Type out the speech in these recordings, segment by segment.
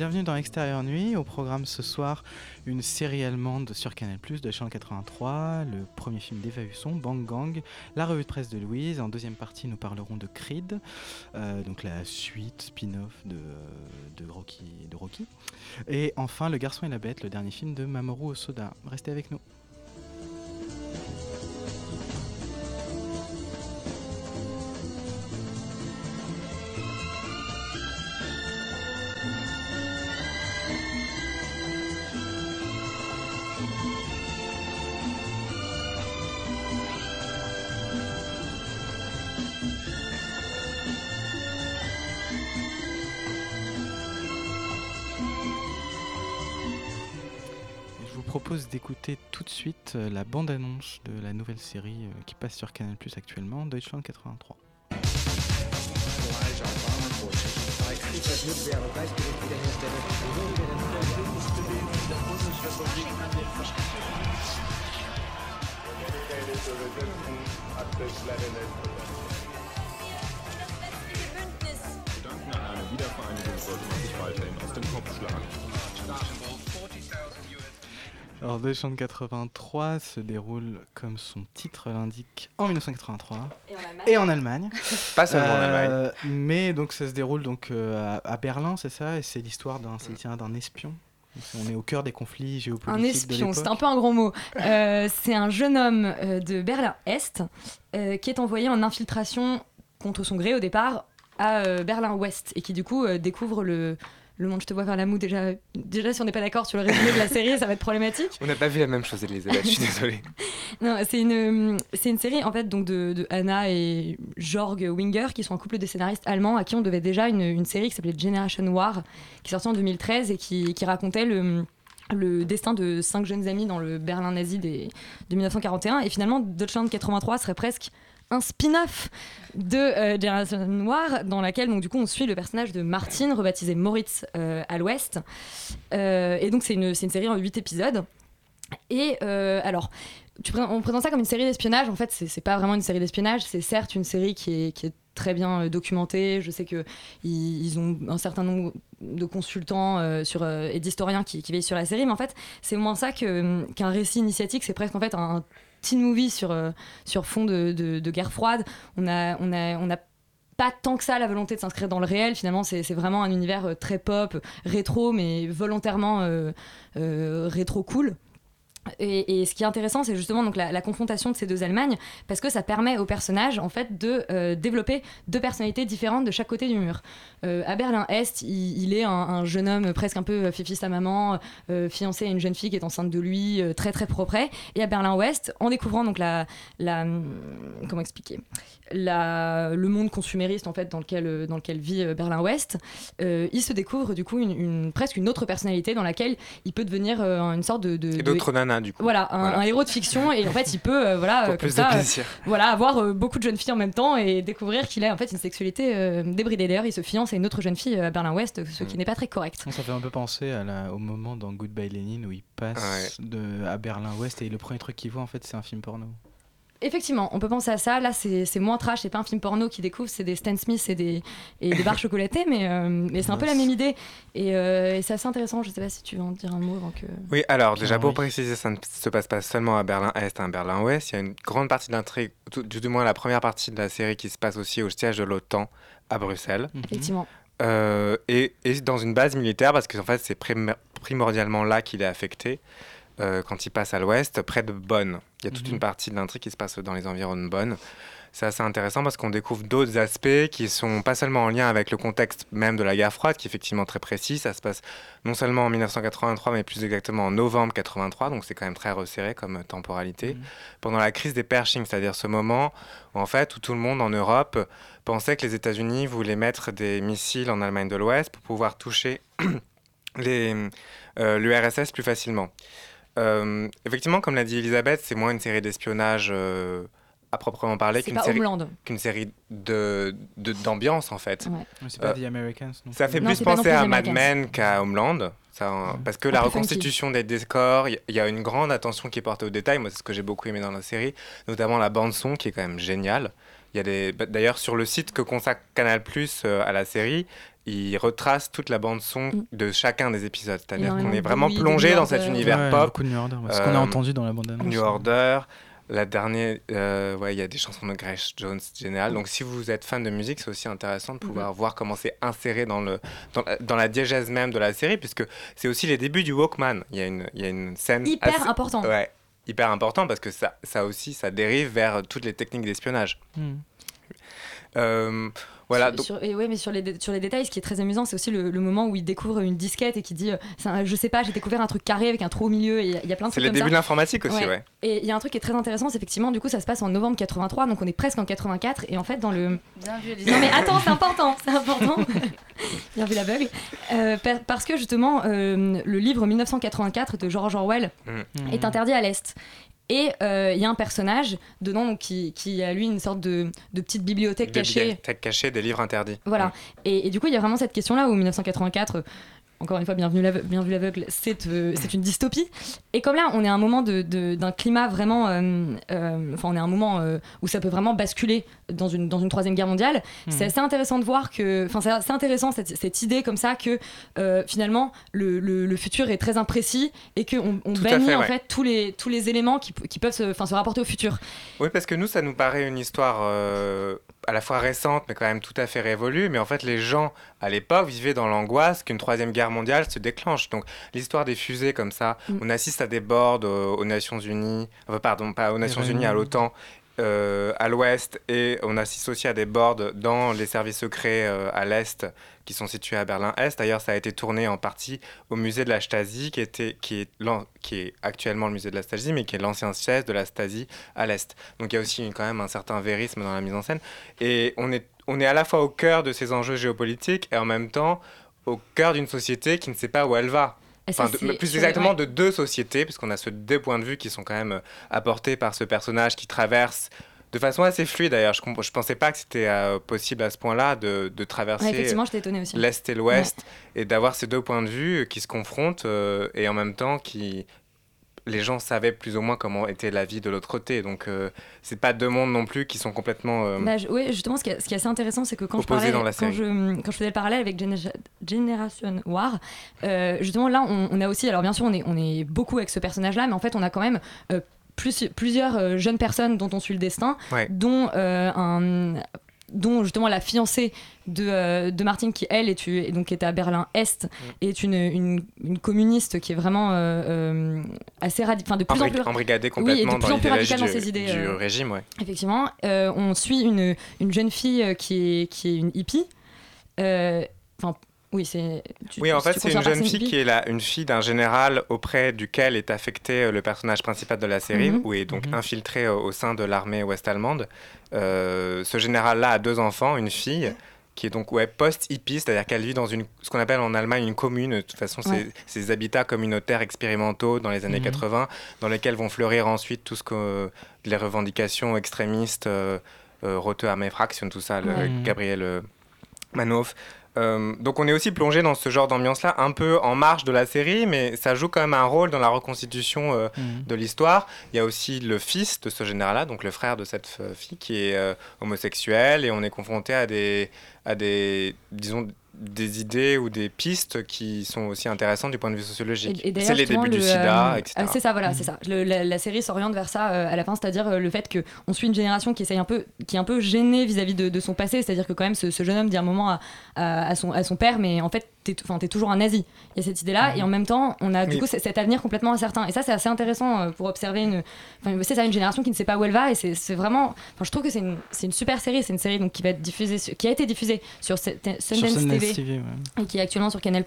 Bienvenue dans Extérieur Nuit. Au programme ce soir, une série allemande sur Canal+, de Channel 83, le premier film d'Eva Husson, Bang Gang, la revue de presse de Louise. En deuxième partie, nous parlerons de Creed, euh, donc la suite spin-off de, Rocky, de Rocky. Et enfin, Le Garçon et la Bête, le dernier film de Mamoru Osoda. Restez avec nous. Propose d'écouter tout de suite euh, la bande-annonce de la nouvelle série euh, qui passe sur Canal+, actuellement, Deutschland 83. Alors Deutschland 83 se déroule, comme son titre l'indique, en 1983 et en Allemagne. Pas seulement en Euh, Allemagne. Mais donc ça se déroule donc euh, à, à Berlin, c'est ça, et c'est l'histoire d'un l'itinéraire d'un espion. On est au cœur des conflits géopolitiques. Un de espion, c'est un peu un grand mot. Euh, c'est un jeune homme euh, de Berlin-Est euh, qui est envoyé en infiltration contre son gré au départ à euh, Berlin-Ouest et qui du coup euh, découvre le, le monde. Je te vois vers la moue déjà. Déjà, si on n'est pas d'accord sur le résumé de la série, ça va être problématique. On n'a pas vu la même chose, Elisabeth, je suis désolé. Non, c'est une, c'est une série en fait donc de, de Anna et Jorg Winger qui sont un couple de scénaristes allemands à qui on devait déjà une, une série qui s'appelait Generation War qui sortie en 2013 et qui, qui racontait le le destin de cinq jeunes amis dans le Berlin nazi des, de 1941 et finalement Deutschland 83 serait presque un spin-off de euh, Generation Noir dans laquelle donc du coup on suit le personnage de Martin rebaptisé Moritz euh, à l'ouest Euh, et donc c'est une, une série en 8 épisodes et euh, alors tu on présente ça comme une série d'espionnage. En fait, c'est pas vraiment une série d'espionnage. C'est certes une série qui est, qui est très bien documentée. Je sais que ils, ont un certain nombre de consultants sur, et d'historiens qui, veillent sur la série. Mais en fait, c'est moins ça qu'un récit initiatique. C'est presque en fait un teen movie sur, euh, sur fond de, de- guerre froide. On a, on a, on pas tant que ça la volonté de s'inscrire dans le réel. Finalement, c'est vraiment un univers euh, très pop, rétro, mais volontairement euh, rétro cool. Et, ce qui est intéressant, c'est justement donc la, confrontation de ces deux Allemagnes, parce que ça permet aux personnages en fait de euh, développer deux personnalités différentes de chaque côté du mur. Euh, à Berlin-Est, il, est un, un jeune homme presque un peu fifi sa maman, euh, fiancé à une jeune fille qui est enceinte de lui, euh, très très propre. Et à Berlin-Ouest, en découvrant donc la, la comment expliquer, la, le monde consumériste en fait dans lequel euh, dans lequel vit euh, Berlin-Ouest, euh, il se découvre du coup une, une- presque une autre personnalité dans laquelle il peut devenir euh, une sorte de, de- Et de- d'autres nanas, du coup. voilà, un, Voilà. un héros de fiction et en fait il peut euh, voilà Pour plus comme de euh, plaisir. voilà avoir euh, beaucoup de jeunes filles en même temps et découvrir qu'il a en fait une sexualité euh, débridée. D'ailleurs, il se fiance à une autre jeune fille à Berlin-Ouest, ce qui Mm. n'est pas très correct. Ça fait un peu penser à la- au moment dans Goodbye Lenin où il passe de, à Berlin-Ouest et le premier truc qu'il voit en fait c'est un film porno. Effectivement, on peut penser à ça. Là, c'est moins trash, c'est pas un film porno qui découvre, c'est des Stan Smith et des, et des barres chocolatées, mais, euh, mais c'est un peu la même idée. Et, euh, et c'est assez intéressant. Je sais pas si tu veux en dire un mot avant que. Oui, alors déjà pour oui. préciser, ça ne se passe pas seulement à Berlin-Est, à Berlin-Ouest. Il y a une grande partie de l'intrigue, du moins la première partie de la série qui se passe aussi au siège de l'OTAN à Bruxelles. Mhm. Effectivement. Euh, et, et dans une base militaire, parce qu'en fait, c'est prim- primordialement là qu'il est affecté euh, quand il passe à l'ouest, près de Bonn. Il y a toute Mhm. une partie de l'intrigue qui se passe dans les environs de Bonn. C'est assez intéressant parce qu'on découvre d'autres aspects qui sont pas seulement en lien avec le contexte même de la guerre froide, qui est effectivement très précis. Ça se passe non seulement en 1983, mais plus exactement en novembre 83, donc c'est quand même très resserré comme temporalité. Mhm. Pendant la crise des Pershing, c'est-à-dire ce moment où, en fait, où tout le monde en Europe pensait que les États-Unis voulaient mettre des missiles en Allemagne de l'Ouest pour pouvoir toucher euh, l'URSS plus facilement. Euh, effectivement, comme l'a dit Elisabeth, c'est moins une série d'espionnage euh, à proprement parler qu'une série, Homeland. qu'une série de, de- d'ambiance en fait. Ouais. Mais C'est pas Euh, The Americans. non Ça fait Non, plus penser à The Mad. Men qu'à Homeland. Ça, parce que la funky. reconstitution des décors, il y- a une grande attention qui est portée aux détails. Moi, c'est ce que j'ai beaucoup aimé dans la série, notamment la bande son qui est quand même géniale. Il y a des, bah, d'ailleurs sur le site que consacre Canal Plus à la série, il retrace toute la bande son Mm. de chacun des épisodes. C'est-à-dire qu'on est vraiment plongé dans cet univers Ouais, pop. Beaucoup de New Order. Ce qu'on a Euh, entendu dans la bande-annonce. New Order. La dernière, euh, ouais, il y a des chansons de Grace Jones géniales. Donc, si vous êtes fan de musique, c'est aussi intéressant de pouvoir voir comment c'est inséré dans, le, dans, la- dans la diégèse même de la série, puisque c'est aussi les débuts du Walkman. Il y a une, il y a une scène. Hyper assez- important. Ouais, hyper important parce que ça, ça aussi, ça dérive vers toutes les techniques d'espionnage. Euh, voilà. Sur- donc- sur- et ouais, mais sur les, sur les détails, ce qui est très amusant, c'est aussi le, le moment où il découvre une disquette et qui dit euh, un- Je sais pas, j'ai découvert un truc carré avec un trou au milieu. Et il y a- il y a plein de c'est les comme débuts de ça. l'informatique aussi, Ouais. ouais. Et il y a un truc qui est très intéressant, c'est effectivement, du coup, ça se passe en novembre 83, donc on est presque en 84. Et en fait, dans le. Bien vu, Non, mais attends, c'est important, c'est important. Bien vu l'aveugle. Euh, par- parce que justement, euh, le livre 1984 de George Orwell Mhm. est interdit à l'Est. Et euh, il y a un personnage dedans donc, qui, qui a lui une sorte de, de petite bibliothèque cachée. bibliothèques cachées, des livres interdits. Voilà. Et, et du coup, il y a vraiment cette question-là où 1984, euh, encore une fois, bienvenue l'aveugle, c'est euh, c'est une dystopie. Et comme là, on est à un moment de- de- d'un climat vraiment. euh, euh, Enfin, on est à un moment où ça peut vraiment basculer dans une, dans une troisième guerre mondiale. Mhm. C'est assez intéressant de voir que. Enfin, c'est assez intéressant cette, cette idée comme ça que finalement, le, le- le futur est très imprécis et qu'on on bannit fait, en ouais. fait tous les, tous les éléments qui, peuvent se, se rapporter au futur. Oui, parce que nous, ça nous paraît une histoire à la fois récente, mais quand même tout à fait révolue. Mais en fait, les gens, à l'époque, vivaient dans l'angoisse qu'une troisième guerre mondiale se déclenche. Donc, l'histoire des fusées comme ça, Mm. on assiste à des boards euh, aux Nations Unies, enfin, pardon, pas aux Nations Unies, à l'OTAN. euh, à l'ouest et on assiste aussi à des boards dans les services secrets euh, à l'est qui sont situés à Berlin-Est. D'ailleurs, ça a été tourné en partie au musée de la Stasi, qui, était, qui, est, qui est actuellement le musée de la Stasi, mais qui est l'ancien siège de la Stasi à l'Est. Donc il y a aussi quand même un certain vérisme dans la mise en scène. Et on est, on est à la fois au cœur de ces enjeux géopolitiques et en même temps au cœur d'une société qui ne sait pas où elle va. Ça, Enfin, de- plus exactement de deux sociétés, puisqu'on a ce deux points de vue qui sont quand même euh, apportés par ce personnage qui traverse de façon assez fluide d'ailleurs. Je ne pensais pas que c'était euh, possible à ce point-là de, de traverser Ouais, l'Est et l'Ouest et d'avoir ces deux points de vue qui se confrontent euh, et en même temps qui les gens savaient plus ou moins comment était la vie de l'autre côté. Donc euh, c'est pas deux mondes non plus qui sont complètement euh, Bah, je- ouais, justement, ce qui, est, ce qui est assez intéressant, c'est que quand je, parlais, dans la quand, série. je, quand je faisais le parallèle avec Gener- Generation War, justement, là, on, on a aussi, alors bien sûr, on est, on est beaucoup avec ce personnage-là, mais en fait, on a quand même plus, plusieurs euh, jeunes personnes dont on suit le destin, Ouais. dont euh, un dont justement la fiancée de, euh, de Martine qui elle est, et donc est à Berlin Est Mm. est une, une, une communiste qui est vraiment euh, euh, assez radicale enfin de plus en plus embrigadée Oui, et de complètement plus dans en plus radicale dans ses idées, du régime. Ouais. Effectivement, on suit une, une jeune fille qui est, qui est une hippie. Enfin, oui, c'est. Oui, en fait, c'est une jeune fille qui est la, une fille d'un général auprès duquel est affecté euh, le personnage principal de la série, Mhm. ou est donc Mhm. infiltré au sein de l'armée ouest-allemande. Euh, ce général-là a deux enfants, une fille qui est donc ouais, post-hippie, c'est-à-dire qu'elle vit dans une, ce qu'on appelle en Allemagne une commune. De toute façon, Ouais. ces habitats communautaires expérimentaux dans les années Mhm. 80, dans lesquels vont fleurir ensuite tout ce que les revendications extrémistes, euh, euh, Rote Armee Fraction, tout ça, le. Mhm. Gabriel euh, Manoff. Euh, donc on est aussi plongé dans ce genre d'ambiance-là, un peu en marge de la série, mais ça joue quand même un rôle dans la reconstitution euh, Mhm. de l'histoire. Il y a aussi le fils de ce général-là, donc le frère de cette euh, fille qui est euh, homosexuel, et on est confronté à des, à des, disons, des idées ou des pistes qui sont aussi intéressantes du point de vue sociologique. Et- et d'ailleurs, c'est les débuts du sida, euh, etc. ah, c'est ça, voilà, c'est ça. Le- la, la série s'oriente vers ça euh, à la fin, c'est-à-dire euh, le fait que on suit une génération qui essaye un peu, qui est un peu gênée vis-à-vis de, de son passé, c'est-à-dire que quand même ce, ce jeune homme dit un moment à, à- à son, à son père, mais en fait t'es, enfin, t'es toujours un nazi. Il y a cette idée-là, et en même temps on a du Oui. coup cet avenir complètement incertain. Et ça c'est assez intéressant euh, pour observer une, c'est ça une génération qui ne sait pas où elle va, et c'est, vraiment, je trouve que c'est une, c'est une super série, c'est une série donc qui va être diffusée, sur- qui a été diffusée sur Sur Sundance Sundance TV TV, ouais. et qui est actuellement sur Canal+,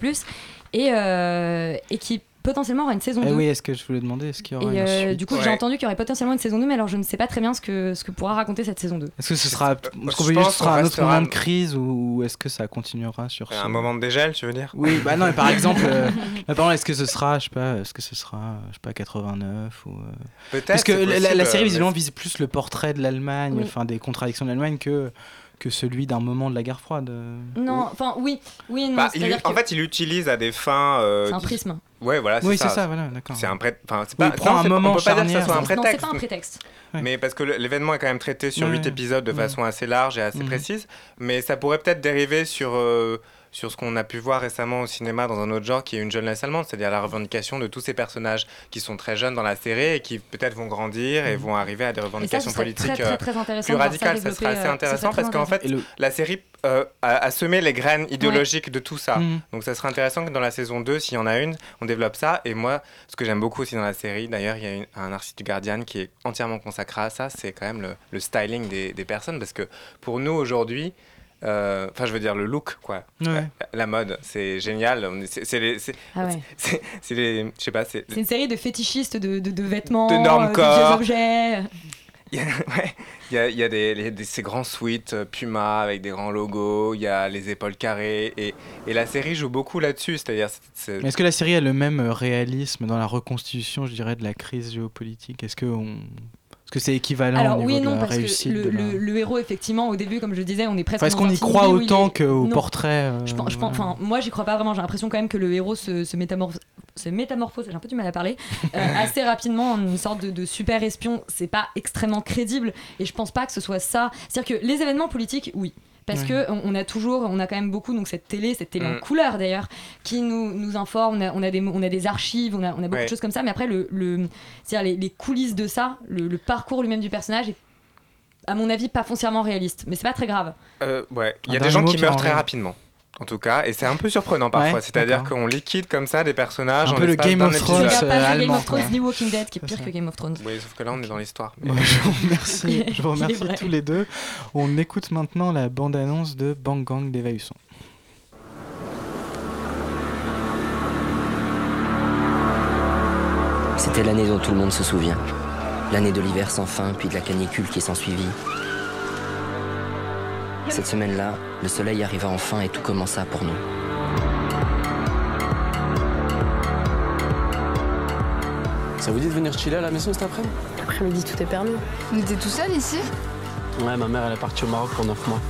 et, euh, et qui potentiellement aura une saison Eh 2. oui, est-ce que je voulais demander, est-ce qu'il y aura Et une euh, suite du coup, j'ai entendu qu'il y aurait potentiellement une saison 2, mais alors je ne sais pas très bien ce que, ce que pourra raconter cette saison 2. Est-ce que ce sera, je ce sera un autre moment de crise ou, ou est-ce que ça continuera sur ce... Un moment de dégel, tu veux dire? Oui, bah non, mais par exemple, euh, bah, par exemple, est-ce que ce sera, je sais pas, est-ce que ce sera, je sais pas, 89 ou. euh, Peut-être, Parce que la, série mais visiblement vise plus le portrait de l'Allemagne, Oui. enfin des contradictions de l'Allemagne que que celui d'un moment de la guerre froide. Non, enfin, oui, oui non. Bah, il- c'est-à-dire en que fait, il l'utilise à des fins. euh, c'est un prisme. Ouais, voilà, c'est Oui, ça. c'est ça, voilà, d'accord. C'est un pré... enfin, c'est pas... non, un moment on peut pas dire que ça soit un Non, c'est prétexte. pas un prétexte. Ouais. Mais parce que l'événement est quand même traité sur Ouais, 8 épisodes de ouais. façon assez large et assez Mhm. précise. Mais ça pourrait peut-être dériver sur, euh, sur ce qu'on a pu voir récemment au cinéma dans un autre genre qui est une jeunesse allemande, c'est-à-dire la revendication de tous ces personnages qui sont très jeunes dans la série et qui peut-être vont grandir et vont arriver à des ça, revendications politiques très, très, euh, très plus voir ça radicales. Ça serait assez euh, intéressant parce qu'en fait, le- la série euh, semé les graines idéologiques de tout ça. Mhm. Donc ça serait intéressant que dans la saison 2, s'il y en a une, on développe ça. Et moi, ce que j'aime beaucoup aussi dans la série, d'ailleurs, il y a une- un artiste du Guardian qui est entièrement consacré à ça, c'est quand même le, le styling des, des personnes. Parce que pour nous, aujourd'hui, euh, enfin, je veux dire le look, quoi. Ouais. La mode, c'est génial. Est- C'est les, c'est- Ah ouais. c'est- c'est les, je sais pas, c'est une série de fétichistes de, de, de vêtements, De normes euh, de corps. objets. Il y a, ouais, il y a, il y a des, les- des- ces grands suites euh, Puma avec des grands logos, il y a les épaules carrées, et, et la série joue beaucoup là-dessus, c'est-à-dire c'est- c'est- Mais est-ce que la série a le même euh, réalisme dans la reconstitution, je dirais, de la crise géopolitique? Est-ce que est-ce que c'est équivalent Alors au niveau oui et de non, la parce que le, la- le- le héros, effectivement, au début, comme je disais, on est presque Enfin, est-ce qu'on y croit autant est- qu'au Non. portrait euh, Je pense, je pense- voilà. enfin, moi, j'y crois pas vraiment. J'ai l'impression quand même que le héros se, se métamorphose, se métamorphose, j'ai un peu du mal à parler, euh, assez rapidement en une sorte de, de super espion. C'est pas extrêmement crédible et je pense pas que ce soit ça. C'est-à-dire que les événements politiques, oui. Parce Ouais. que on, a toujours, on a quand même beaucoup donc cette télé, cette télé Mm. en couleur d'ailleurs, qui nous, nous informe. On a, on a des, on a des archives, on a, on a beaucoup Ouais. de choses comme ça. Mais après, le, le, c'est-à-dire les, les coulisses de ça, le, le parcours lui-même du personnage est, à mon avis, pas foncièrement réaliste. Mais c'est pas très grave. Euh, ouais, il y a des gens qui meurent très rapidement. En tout cas, et c'est un peu surprenant parfois. Ouais, C'est-à-dire qu'on liquide comme ça des personnages Un peu le Game of Thrones, pas euh, The Game of Thrones ni Walking Dead, qui est pire ça. que Game of Thrones. Oui, sauf que là, on est dans l'histoire. Je vous remercie, je vous remercie tous les deux. On écoute maintenant la bande-annonce de Bang Gang d'Eva Husson. C'était l'année dont tout le monde se souvient. L'année de l'hiver sans fin, puis de la canicule qui s'ensuivit. Cette semaine-là, le soleil arriva enfin et tout commença pour nous. Ça vous dit de venir chiller à la maison cet après-midi L'après-midi, tout est permis. On était tout seul ici Ouais, ma mère, elle est partie au Maroc pour 9 mois.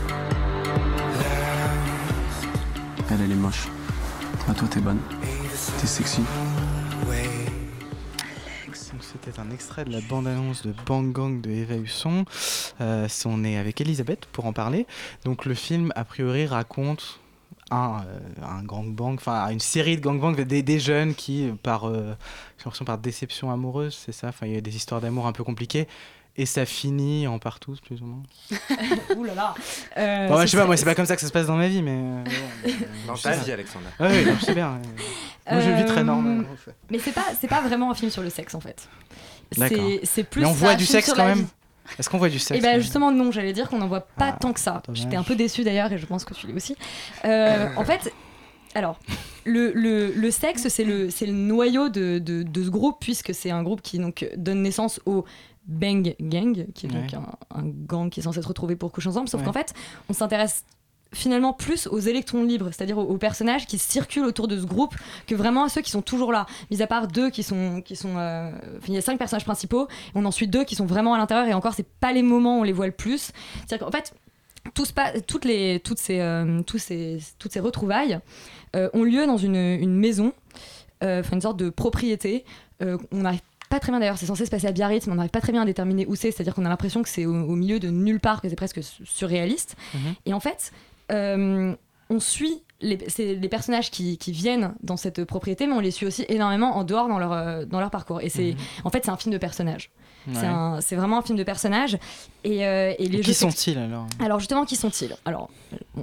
Elle, elle est moche. Ah, toi, t'es bonne. T'es sexy. Donc, C'était un extrait de la bande-annonce de Bang Gang de Eva Husson. Euh, on est avec Elisabeth pour en parler. Donc le film, a priori, raconte un, euh, un gangbang, enfin une série de gangbangs, des, des jeunes qui, par, euh, j'ai l'impression par déception amoureuse, c'est ça, enfin il y a des histoires d'amour un peu compliquées. Et ça finit en partous, plus ou moins. Ouh là là. Euh, Bon, je sais pas, moi, c'est pas comme ça que ça se passe dans ma vie, mais. euh, bon, Dans ta vie. Alexandre. Ah oui, non, je sais bien. Moi, je vis très Euh, normal. en fait. Mais c'est pas, c'est pas vraiment un film sur le sexe en fait. D'accord. C'est, plus. Mais on un voit du sexe quand même vie. Est-ce qu'on voit du Et sexe ben quand même justement non, j'allais dire qu'on n'en voit pas Ah, tant que ça. J'étais un peu déçue d'ailleurs et je pense que tu l'es aussi. Euh, en fait, alors le, le, le sexe c'est le, c'est le noyau de, de, de ce groupe puisque c'est un groupe qui donc donne naissance au Bang Gang, qui est donc un, un gang qui est censé se retrouver pour coucher ensemble. Sauf Ouais. qu'en fait, on s'intéresse finalement plus aux électrons libres, c'est-à-dire aux, aux personnages qui circulent autour de ce groupe, que vraiment à ceux qui sont toujours là. Mis à part deux qui sont, qui sont, euh, enfin, il y a cinq personnages principaux, et on en suit deux qui sont vraiment à l'intérieur, et encore c'est pas les moments où on les voit le plus. C'est-à-dire qu'en fait, tout passe- toutes les, toutes ces, euh, tous ces, toutes ces retrouvailles euh, ont lieu dans une, une maison, enfin une sorte de propriété. On n'arrive pas très bien d'ailleurs, c'est censé se passer à Biarritz, mais on n'arrive pas très bien à déterminer où c'est, c'est-à-dire qu'on a l'impression que c'est au, au milieu de nulle part, que c'est presque su- surréaliste. Mhm. Et en fait, euh, on suit les, les personnages qui, qui viennent dans cette propriété, mais on les suit aussi énormément en dehors dans leur, euh, dans leur parcours. Et c'est, Mhm. en fait, c'est un film de personnages. C'est, Ouais. un- c'est vraiment un film de personnages. Et, euh, et les Et jeux qui sont-ils alors Alors justement, qui sont-ils? Alors,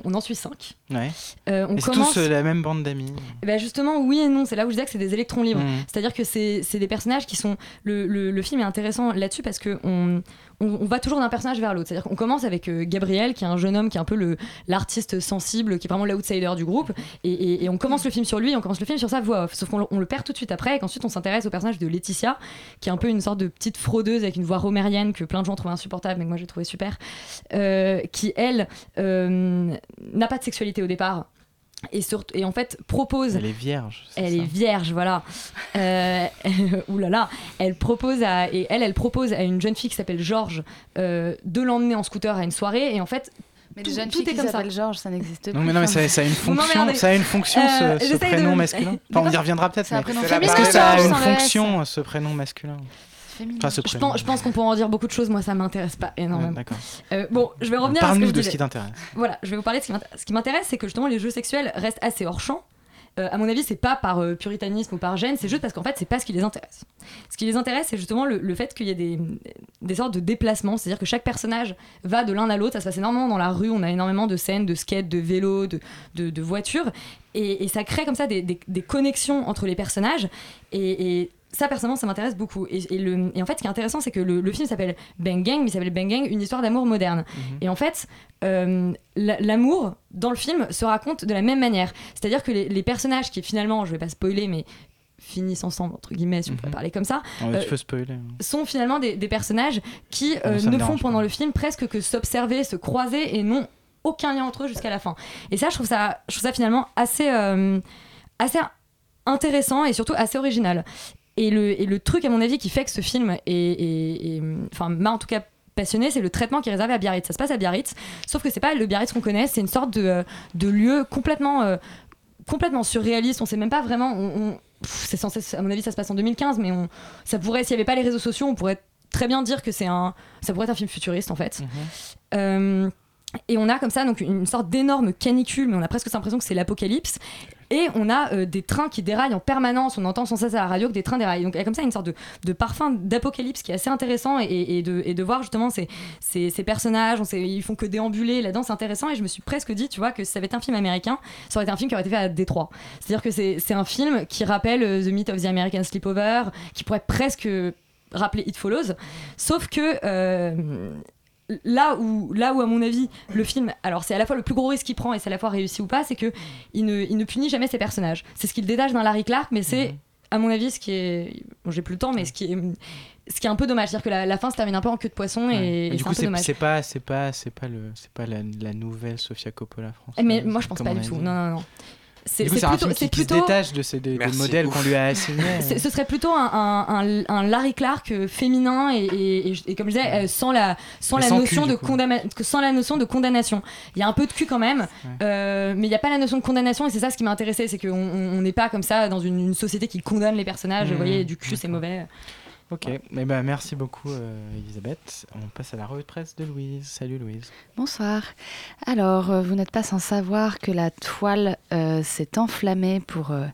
on en suit cinq. Ouais. Euh, on commence. tous euh, la même bande d'amis? Eh ben justement, oui et non. C'est là où je disais que c'est des électrons libres. Mhm. C'est-à-dire que c'est c'est des personnages qui sont. Le, le- le film est intéressant là-dessus parce que on, on, va toujours d'un personnage vers l'autre. C'est-à-dire qu'on commence avec euh, Gabriel, qui est un jeune homme qui est un peu l'artiste sensible, qui est vraiment l'outsider du groupe. Et, on commence le film sur lui, on commence le film sur sa voix off. Sauf qu'on le- perd tout de suite après, et qu'ensuite on s'intéresse au personnage de Laetitia, qui est un peu une sorte de petite fraudeuse avec une voix romérienne que plein de gens trouvaient insupportable, mais que moi j'ai trouvé super. euh, qui, elle, euh, n'a pas de sexualité au départ. Et, surtout, et en fait propose Elle est vierge. elle ça est vierge, voilà. Euh, Ouh là là. Elle propose à et elle, elle propose à une jeune fille qui s'appelle Georges euh, de l'emmener en scooter à une soirée et en fait. Mais tout, les jeunes tout filles est qui comme ça. s'appellent Georges, ça n'existe plus. Non mais non mais ça, ça a une fonction, ça a une fonction ce, Euh, ce j'essaye de- prénom masculin. Enfin, on y reviendra peut-être. Est-ce que ça a une fonction ce prénom masculin Enfin, Je pense, je pense qu'on pourra en dire beaucoup de choses. Moi, ça m'intéresse pas énormément. Euh, bon, je vais revenir à ce que Parle-nous je de ce qui t'intéresse. Voilà, je vais vous parler de ce qui m'intéresse. Ce qui m'intéresse, c'est que justement les jeux sexuels restent assez hors champ. Euh, à mon avis, c'est pas par euh, puritanisme ou par gêne, c'est juste parce qu'en fait, c'est pas ce qui les intéresse. Ce qui les intéresse, c'est justement le, le fait qu'il y ait des, des sortes de déplacements, c'est-à-dire que chaque personnage va de l'un à l'autre. Ça se passe énormément dans la rue, on a énormément de scènes de skate, de vélo, de, de, de voitures, et, et ça crée comme ça des, des- des connexions entre les personnages. Et, et ça, personnellement, ça m'intéresse beaucoup. Et, et le, et en fait, ce qui est intéressant, c'est que le, le film s'appelle Bang Gang, mais il s'appelle Bang Gang, une histoire d'amour moderne. Et en fait, euh, la- l'amour dans le film se raconte de la même manière. C'est-à-dire que les, les personnages qui finalement, je vais pas spoiler, mais finissent ensemble, entre guillemets, si on pourrait Mhm. parler comme ça, Ouais, Euh, tu peux spoiler. sont finalement des, des personnages qui Ah, euh, ne font pendant pas. le film presque que s'observer, se croiser et n'ont aucun lien entre eux jusqu'à la fin. Et ça, je trouve ça, je trouve ça finalement assez, euh, assez intéressant et surtout assez original. Et le, et le truc, à mon avis, qui fait que ce film est, enfin, m'a en tout cas passionné, c'est le traitement qui est réservé à Biarritz. Ça se passe à Biarritz, sauf que c'est pas le Biarritz qu'on connaît, c'est une sorte de, de lieu complètement, euh, complètement surréaliste. On sait même pas vraiment. on- on- pff, c'est censé, à mon avis, ça se passe en 2015, mais on, ça pourrait, s'il y avait pas les réseaux sociaux, on pourrait très bien dire que c'est un, ça pourrait être un film futuriste en fait. Euh, et on a comme ça donc une sorte d'énorme canicule, mais on a presque l'impression que c'est l'apocalypse. Et on a euh, des trains qui déraillent en permanence. On entend sans cesse à la radio que des trains déraillent. Donc il y a comme ça une sorte de, parfum d'apocalypse qui est assez intéressant et, de, voir justement ces, personnages. On sait, ils font que déambuler là-dedans, c'est intéressant. Et je me suis presque dit, tu vois, que si ça avait été un film américain, ça aurait été un film qui aurait été fait à Détroit. C'est-à-dire que c'est c'est un film qui rappelle euh, The Myth of the American Sleepover, qui pourrait presque rappeler It Follows. Sauf que. euh, là où, là où, à mon avis, le film, alors c'est à la fois le plus gros risque qu'il prend et c'est à la fois réussi ou pas, c'est que il ne, il ne punit jamais ses personnages. C'est ce qu'il détache d'un Larry Clark, mais c'est, à mon avis, ce qui est. Bon, j'ai plus le temps, mais ce qui est. Ce qui est un peu dommage, c'est-à-dire que la, la fin se termine un peu en queue de poisson et, Ouais. et du c'est coup, c'est pas, c'est pas, c'est pas le, c'est pas la, la nouvelle Sofia Coppola française. Eh, Mais moi, je pense pas du tout. Non, non, non. C'est plutôt. c'est qui se plutôt- détache de ces des, des Merci, modèles qu'on lui a assignés. Ce serait plutôt un, un- un- un Larry Clark euh, féminin et, et- et- et comme je disais, euh, sans la, sans Mais la sans notion cul, de du coup. condamna- que- sans la notion de condamnation. Il y a un peu de cul quand même, euh, mais il n'y a pas la notion de condamnation et c'est ça ce qui m'a intéressé, c'est qu'on on- on n'est pas comme ça dans une, une société qui condamne les personnages. Mmh, Vous voyez, du cul c'est mauvais. Ok, eh ben, merci beaucoup euh, Elisabeth. On passe à la revue de presse de Louise. Salut Louise. Bonsoir. Alors, euh, vous n'êtes pas sans savoir que la toile euh, s'est enflammée pour, euh,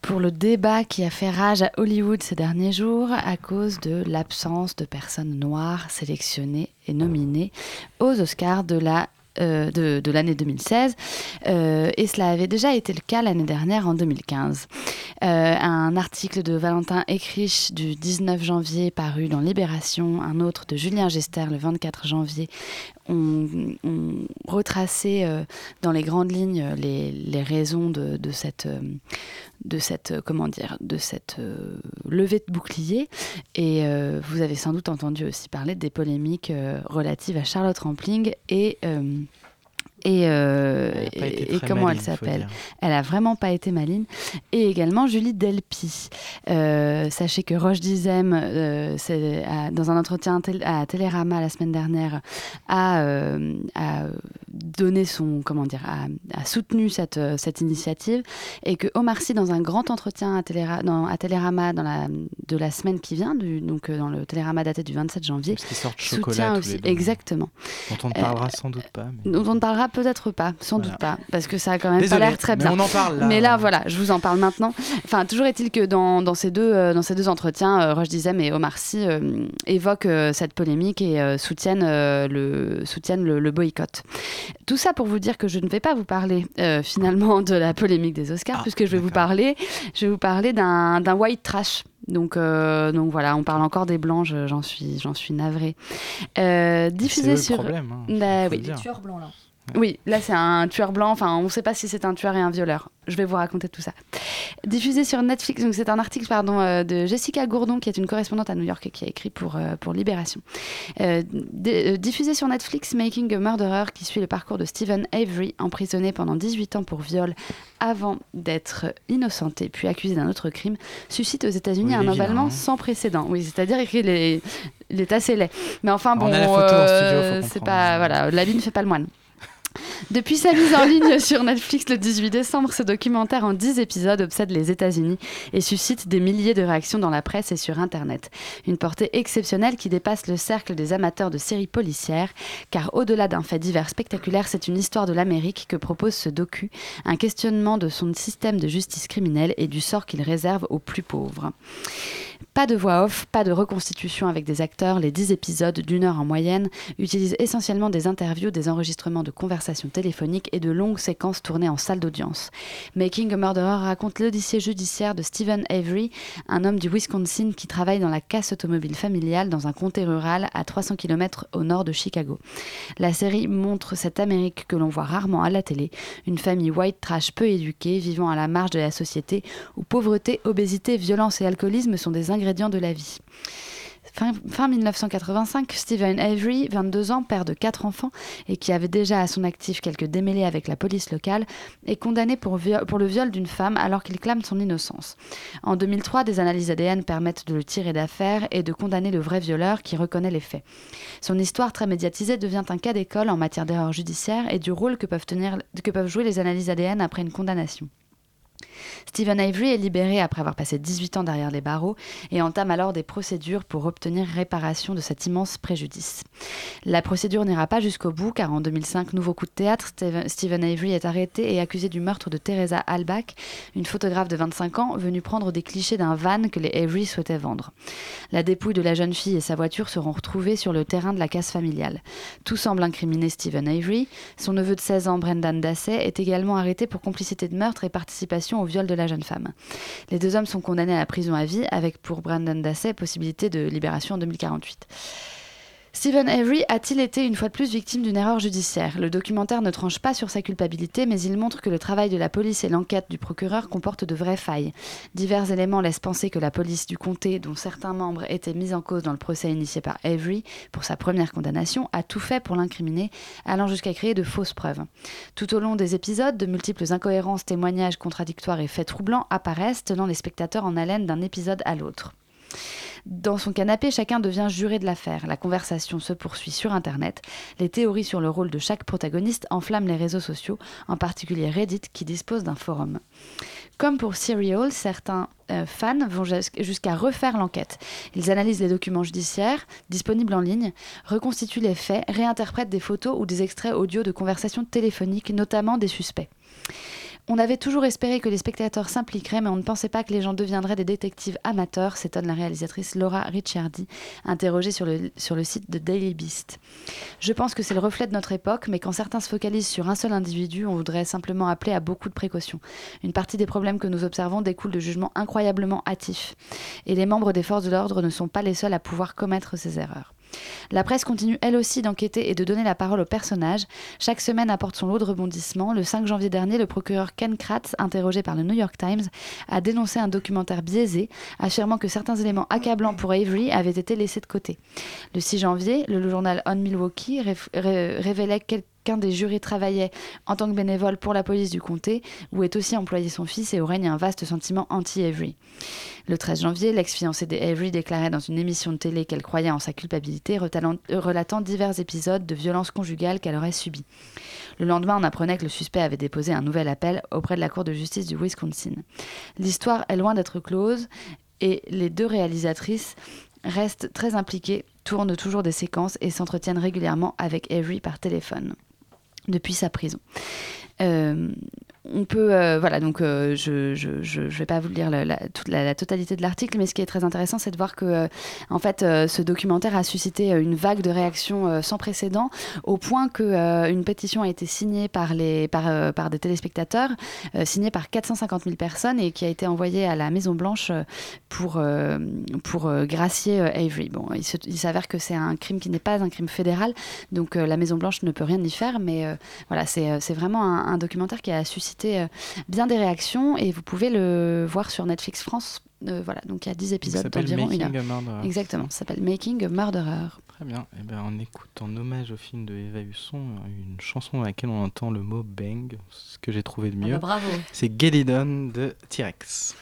pour le débat qui a fait rage à Hollywood ces derniers jours à cause de l'absence de personnes noires sélectionnées et nominées aux Oscars de la euh, de, l'année 2016 Euh, et cela avait déjà été le cas l'année dernière en 2015. Euh, un article de Valentin Ecriche du 19 janvier paru dans Libération, un autre de Julien Gester le 24 janvier ont, ont retracé euh, dans les grandes lignes euh, les, raisons de, cette, euh, de euh, de levée de bouclier. Et vous avez sans doute entendu aussi parler des polémiques relatives à Charlotte Rampling et et, euh, et- et comment elle s'appelle. Elle a vraiment pas été maligne. Et également Julie Delpy. Euh, sachez que Roche Dizem, euh, dans un entretien à Télérama la semaine dernière, a, euh, a donné son, comment dire, a, a soutenu cette, euh, cette initiative et que Omar Sy, dans un grand entretien à, Téléra- dans- à Télérama dans la, de la semaine qui vient, du, donc dans le Télérama daté du 27 janvier, Parce sortent soutient chocolat tous aussi, les exactement. Dont on ne parlera sans doute pas. mais- dont on ne parlera peut-être pas, sans Voilà. doute pas, parce que ça a quand même Désolé, pas l'air très mais bien. on en parle, là. Mais là, voilà, je vous en parle maintenant. Enfin, toujours est-il que dans, dans ces deux, euh, dans ces deux entretiens, euh, Roche Dizem et Omar Sy euh, évoquent euh, cette polémique et euh, soutiennent, euh, le, soutiennent le, le boycott. Tout ça pour vous dire que je ne vais pas vous parler euh, finalement de la polémique des Oscars, puisque je vais vous parler, je vais vous parler d'un d'un white trash. Donc, euh, donc voilà, on parle encore des blancs, je- j'en suis, j'en suis navrée. Euh, diffusé eux le sur. problème, hein, Bah oui. le dire. Tueur blanc là. Oui, là c'est un tueur blanc. Enfin, on ne sait pas si c'est un tueur et un violeur. Je vais vous raconter tout ça. Diffusé sur Netflix, donc c'est un article pardon euh, de Jessica Gourdon qui est une correspondante à New York et qui a écrit pour euh, pour Libération. Euh, diffusé sur Netflix, Making a Murderer, qui suit le parcours de Stephen Avery, emprisonné pendant 18 ans pour viol avant d'être innocenté puis accusé d'un autre crime, suscite aux États-Unis Oui, un emballement hein. sans précédent. Oui, c'est-à-dire qu'il est il est assez laid. Mais enfin On bon, c'est pas voilà, l'habit ne fait pas le moine. Depuis sa mise en ligne sur Netflix le 18 décembre, ce documentaire en 10 épisodes obsède les États-Unis et suscite des milliers de réactions dans la presse et sur Internet. Une portée exceptionnelle qui dépasse le cercle des amateurs de séries policières, car au-delà d'un fait divers spectaculaire, c'est une histoire de l'Amérique que propose ce docu, un questionnement de son système de justice criminelle et du sort qu'il réserve aux plus pauvres. Pas de voix off, pas de reconstitution avec des acteurs, les 10 épisodes d'une heure en moyenne utilisent essentiellement des interviews, des enregistrements de conversations téléphoniques et de longues séquences tournées en salle d'audience. Making a Murderer raconte l'odyssée judiciaire de Stephen Avery, un homme du Wisconsin qui travaille dans la casse automobile familiale dans un comté rural à 300 km au nord de Chicago. La série montre cette Amérique que l'on voit rarement à la télé, une famille white trash peu éduquée, vivant à la marge de la société, où pauvreté, obésité, violence et alcoolisme sont des ingrédients de la vie. Fin, fin 1985, Stephen Avery, 22 ans, père de quatre enfants et qui avait déjà à son actif quelques démêlés avec la police locale, est condamné pour, le viol d'une femme alors qu'il clame son innocence. En 2003, des analyses ADN permettent de le tirer d'affaire et de condamner le vrai violeur qui reconnaît les faits. Son histoire très médiatisée devient un cas d'école en matière d'erreur judiciaire et du rôle que peuvent, que peuvent jouer les analyses ADN après une condamnation. Stephen Avery est libéré après avoir passé 18 ans derrière les barreaux et entame alors des procédures pour obtenir réparation de cet immense préjudice. La procédure n'ira pas jusqu'au bout car en 2005, nouveau coup de théâtre, Stephen Avery est arrêté et accusé du meurtre de Teresa Albach, une photographe de 25 ans venue prendre des clichés d'un van que les Avery souhaitaient vendre. La dépouille de la jeune fille et sa voiture seront retrouvées sur le terrain de la casse familiale. Tout semble incriminer Stephen Avery. Son neveu de 16 ans, Brendan Dassey, est également arrêté pour complicité de meurtre et participation au viol de la jeune femme. Les deux hommes sont condamnés à la prison à vie, avec pour Brendan Dassey possibilité de libération en 2048. Stephen Avery a-t-il été une fois de plus victime d'une erreur judiciaire? Le documentaire ne tranche pas sur sa culpabilité, mais il montre que le travail de la police et l'enquête du procureur comportent de vraies failles. Divers éléments laissent penser que la police du comté, dont certains membres étaient mis en cause dans le procès initié par Avery pour sa première condamnation, a tout fait pour l'incriminer, allant jusqu'à créer de fausses preuves. Tout au long des épisodes, de multiples incohérences, témoignages contradictoires et faits troublants apparaissent, tenant les spectateurs en haleine d'un épisode à l'autre. Dans son canapé, chacun devient juré de l'affaire. La conversation se poursuit sur Internet. Les théories sur le rôle de chaque protagoniste enflamment les réseaux sociaux, en particulier Reddit qui dispose d'un forum. Comme pour Serial, certains euh, fans vont jus- jusqu'à refaire l'enquête. Ils analysent les documents judiciaires disponibles en ligne, reconstituent les faits, réinterprètent des photos ou des extraits audio de conversations téléphoniques, notamment des suspects. On avait toujours espéré que les spectateurs s'impliqueraient, mais on ne pensait pas que les gens deviendraient des détectives amateurs, s'étonne la réalisatrice Laura Ricciardi, interrogée sur le, site de Daily Beast. Je pense que c'est le reflet de notre époque, mais quand certains se focalisent sur un seul individu, on voudrait simplement appeler à beaucoup de précautions. Une partie des problèmes que nous observons découle de jugements incroyablement hâtifs. Et les membres des forces de l'ordre ne sont pas les seuls à pouvoir commettre ces erreurs. La presse continue elle aussi d'enquêter et de donner la parole aux personnages. Chaque semaine apporte son lot de rebondissements. Le 5 janvier dernier, le procureur Ken Kratz, interrogé par le New York Times, a dénoncé un documentaire biaisé, affirmant que certains éléments accablants pour Avery avaient été laissés de côté. Le 6 janvier, le journal On Milwaukee révélait quelques qu'un des jurés travaillait en tant que bénévole pour la police du comté, où est aussi employé son fils et où règne un vaste sentiment anti-Avery. Le 13 janvier, l'ex-fiancée d'Avery déclarait dans une émission de télé qu'elle croyait en sa culpabilité, euh, relatant divers épisodes de violences conjugales qu'elle aurait subies. Le lendemain, on apprenait que le suspect avait déposé un nouvel appel auprès de la Cour de justice du Wisconsin. L'histoire est loin d'être close et les deux réalisatrices restent très impliquées, tournent toujours des séquences et s'entretiennent régulièrement avec Avery par téléphone. Depuis sa prison. Euh, on peut, euh, voilà, donc euh, je je, je, je vais pas vous lire la, toute la, totalité de l'article, mais ce qui est très intéressant, c'est de voir que, euh, en fait, ce documentaire a suscité une vague de réactions sans précédent, au point que une pétition a été signée par les, par, par des téléspectateurs, signée par 450 000 personnes et qui a été envoyée à la Maison Blanche pour pour gracier Avery. Bon, il s'avère que c'est un crime qui n'est pas un crime fédéral, donc la Maison Blanche ne peut rien y faire, mais voilà, c'est vraiment un documentaire qui a suscité euh, bien des réactions et vous pouvez le voir sur Netflix France. Euh, voilà, donc il y a 10 épisodes d'environ une heure. Making a Murderer. Exactement, ça s'appelle Making a Murderer. Très bien. Et ben, on écoute en hommage au film de Eva Husson une chanson dans laquelle on entend le mot bang, ce que j'ai trouvé de Ah mieux. bah bravo. C'est Gelidon de T-Rex.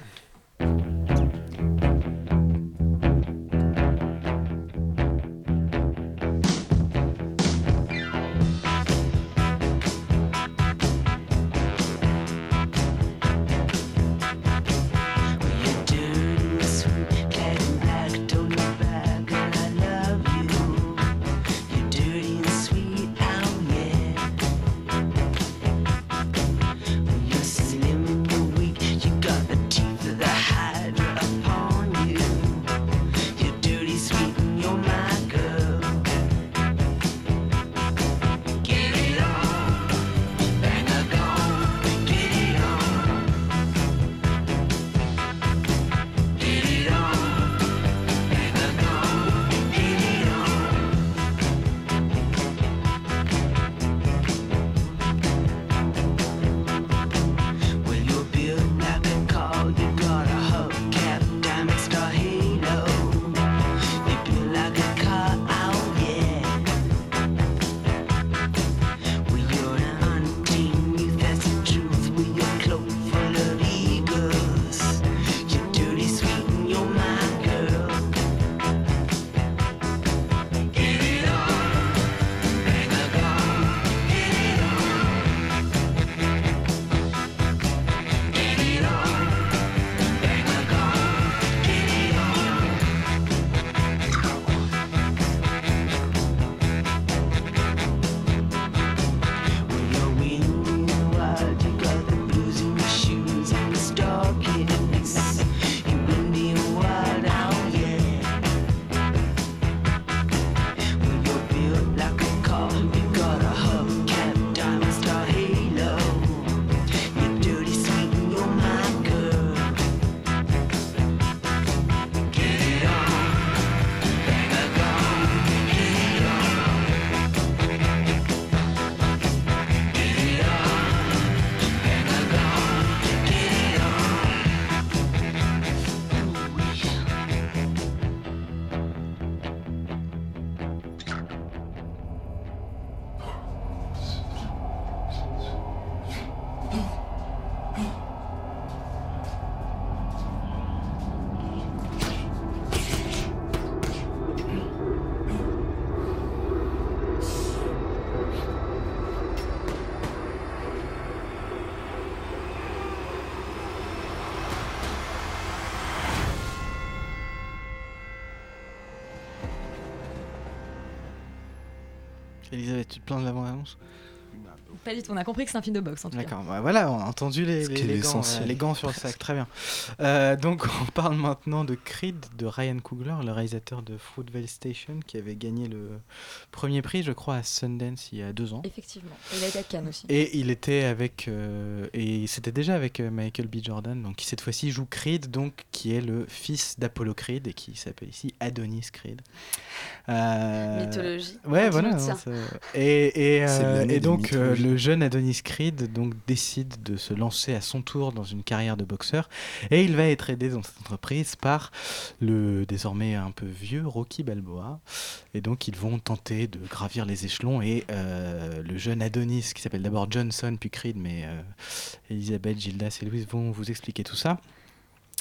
Elisabeth, tu te plains de l'avant-annonce Pas du tout, on a compris que c'est un film de boxe en tout cas. D'accord, bah voilà, on a entendu les, gants, euh, les gants sur le sac, très bien. Euh, donc on parle maintenant de Creed de Ryan Coogler, le réalisateur de Fruitvale Station, qui avait gagné le premier prix, je crois, à Sundance il y a deux ans. Effectivement. Et il a été à Cannes aussi. Et il était avec euh, et c'était déjà avec Michael B. Jordan, donc qui cette fois-ci joue Creed, donc qui est le fils d'Apollo Creed et qui s'appelle ici Adonis Creed. Euh, Mythologie. Ouais, voilà. c'est- et et, euh, et donc euh, mythologies. Le jeune Adonis Creed donc décide de se lancer à son tour dans une carrière de boxeur et il va être aidé dans cette entreprise par le désormais un peu vieux Rocky Balboa et donc ils vont tenter de gravir les échelons et euh, le jeune Adonis qui s'appelle d'abord Johnson puis Creed mais euh, Elisabeth, Gildas et Louise vont vous expliquer tout ça.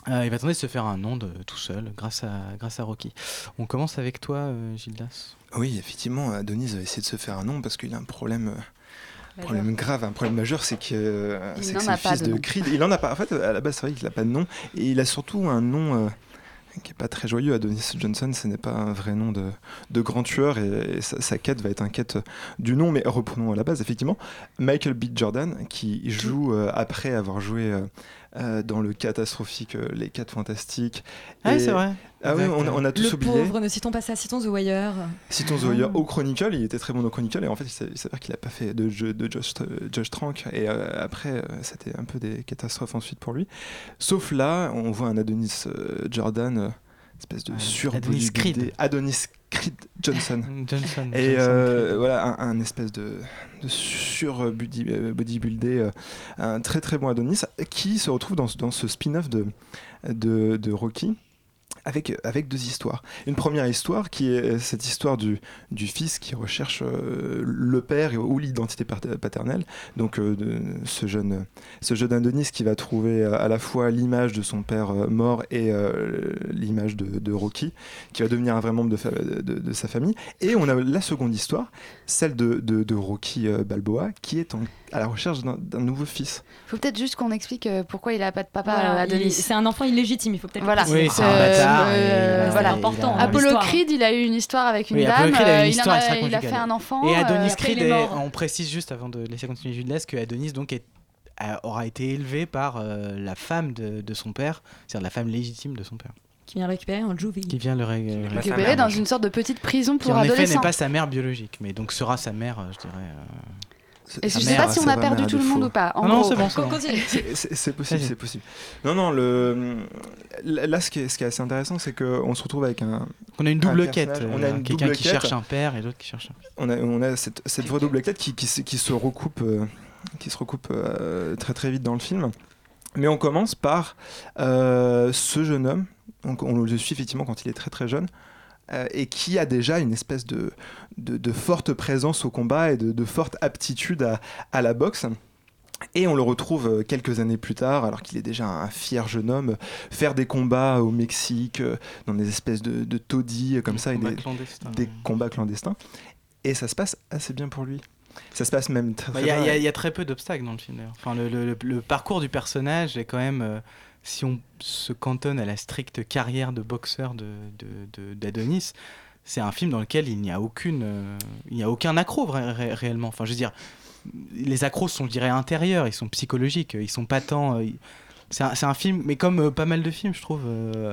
Euh, il va tenter de se faire un nom de, tout seul grâce à, grâce à Rocky. On commence avec toi, euh, Gildas. Oui, effectivement, Adonis va essayer de se faire un nom parce qu'il a un problème, Majeur. problème grave, un problème majeur, c'est que, euh, c'est le fils de de. Creed. Il en a pas. En fait, à la base, c'est vrai qu'il n'a pas de nom et il a surtout un nom. euh, qui est pas très joyeux. Adonis Johnson, ce n'est pas un vrai nom de, de grand tueur et, et sa, sa quête va être un quête du nom. Mais reprenons à la base, effectivement, Michael B. Jordan qui joue euh, après avoir joué euh, dans le catastrophique euh, Les 4 Fantastiques. Ah, Et- c'est vrai. Ah oui, on, a- on a tous le oublié. pauvre, ne citons pas ça, citons The Wire. Citons The Wire au Chronicle, il était très bon au Chronicle et en fait il s'avère- il s'avère qu'il n'a pas fait de jeu de Josh, euh, Josh Trank et euh, après euh, c'était un peu des catastrophes ensuite pour lui. Sauf là, on voit un Adonis euh, Jordan, euh, espèce de sur Adonis Creed. Adonis Creed Johnson. Johnson. Et Johnson euh, voilà, un, un espèce de, de sur body, euh, bodybuildé, euh, un très très bon Adonis qui se retrouve dans, ce- dans ce spin-off de, de, de Rocky. Avec, avec deux histoires. Une première histoire qui est cette histoire du, du fils qui recherche euh, le père ou l'identité pater- paternelle. Donc euh, de, ce, jeune, ce jeune Adonis qui va trouver euh, à la fois l'image de son père euh, mort et euh, l'image de, de Rocky, qui va devenir un vrai membre de, fa- de- de sa famille. Et on a la seconde histoire, celle de, de- de Rocky euh, Balboa, qui est en- à la recherche d'un d'un nouveau fils. Faut peut-être juste qu'on explique euh, pourquoi il a pas de papa Voilà, euh, il- Adonis. C'est un enfant illégitime, il faut peut-être Voilà. le préciser. Oui, c'est un et euh, il a- voilà. important. Apollo. Creed, il a eu une histoire avec une Oui, dame. Apollo Creed a euh, une il, histoire en a, il a extra-conjugale. fait un enfant. Et euh, Adonis après, Creed, est on précise juste avant de laisser continuer Jules que Adonis donc est- a- aura été élevé par euh, la femme de, de son père, c'est-à-dire la femme légitime de son père, Qui vient récupérer un juvie. qui vient le ré- sa récupéré mère, dans une sorte de petite prison qui pour en effet adolescents. n'est pas sa mère biologique, mais donc sera sa mère, euh, je dirais. euh, Et je sais mère, pas si on a perdu tout le monde ou pas. En Non, c'est bon, c'est possible, c'est possible. Non, non, le... là, ce qui est, ce qui est assez intéressant, c'est qu'on se retrouve avec un, On a une Un double quête, on a euh, une quelqu'un double qui quête. cherche un père et l'autre qui cherche un on a, on a cette, cette vraie double quête qui, qui, se- qui se recoupe, euh, qui se recoupe euh, très très vite dans le film. Mais on commence par euh, ce jeune homme, donc on le suit effectivement quand il est très très jeune, euh, et qui a déjà une espèce de, de, de forte présence au combat et de, de forte aptitude à, à la boxe. Et on le retrouve euh, quelques années plus tard, alors qu'il est déjà un fier jeune homme, faire des combats au Mexique, euh, dans des espèces de, de taudis comme ça, et des, combats clandestins. Et ça se passe assez bien pour lui. Ça se passe même très Bah, Il y, a- y y très peu d'obstacles dans le film d'ailleurs. Enfin, le, le- le- le parcours du personnage est quand même, euh, si on se cantonne à la stricte carrière de boxeur de, de- de- d'Adonis, c'est un film dans lequel il n'y a euh, a aucun accro ré- ré- réellement. Enfin, je veux dire, les accros sont, dirais, intérieurs, ils sont psychologiques, ils sont pas tant. euh, c'est un, un film, mais comme euh, pas mal de films, je trouve,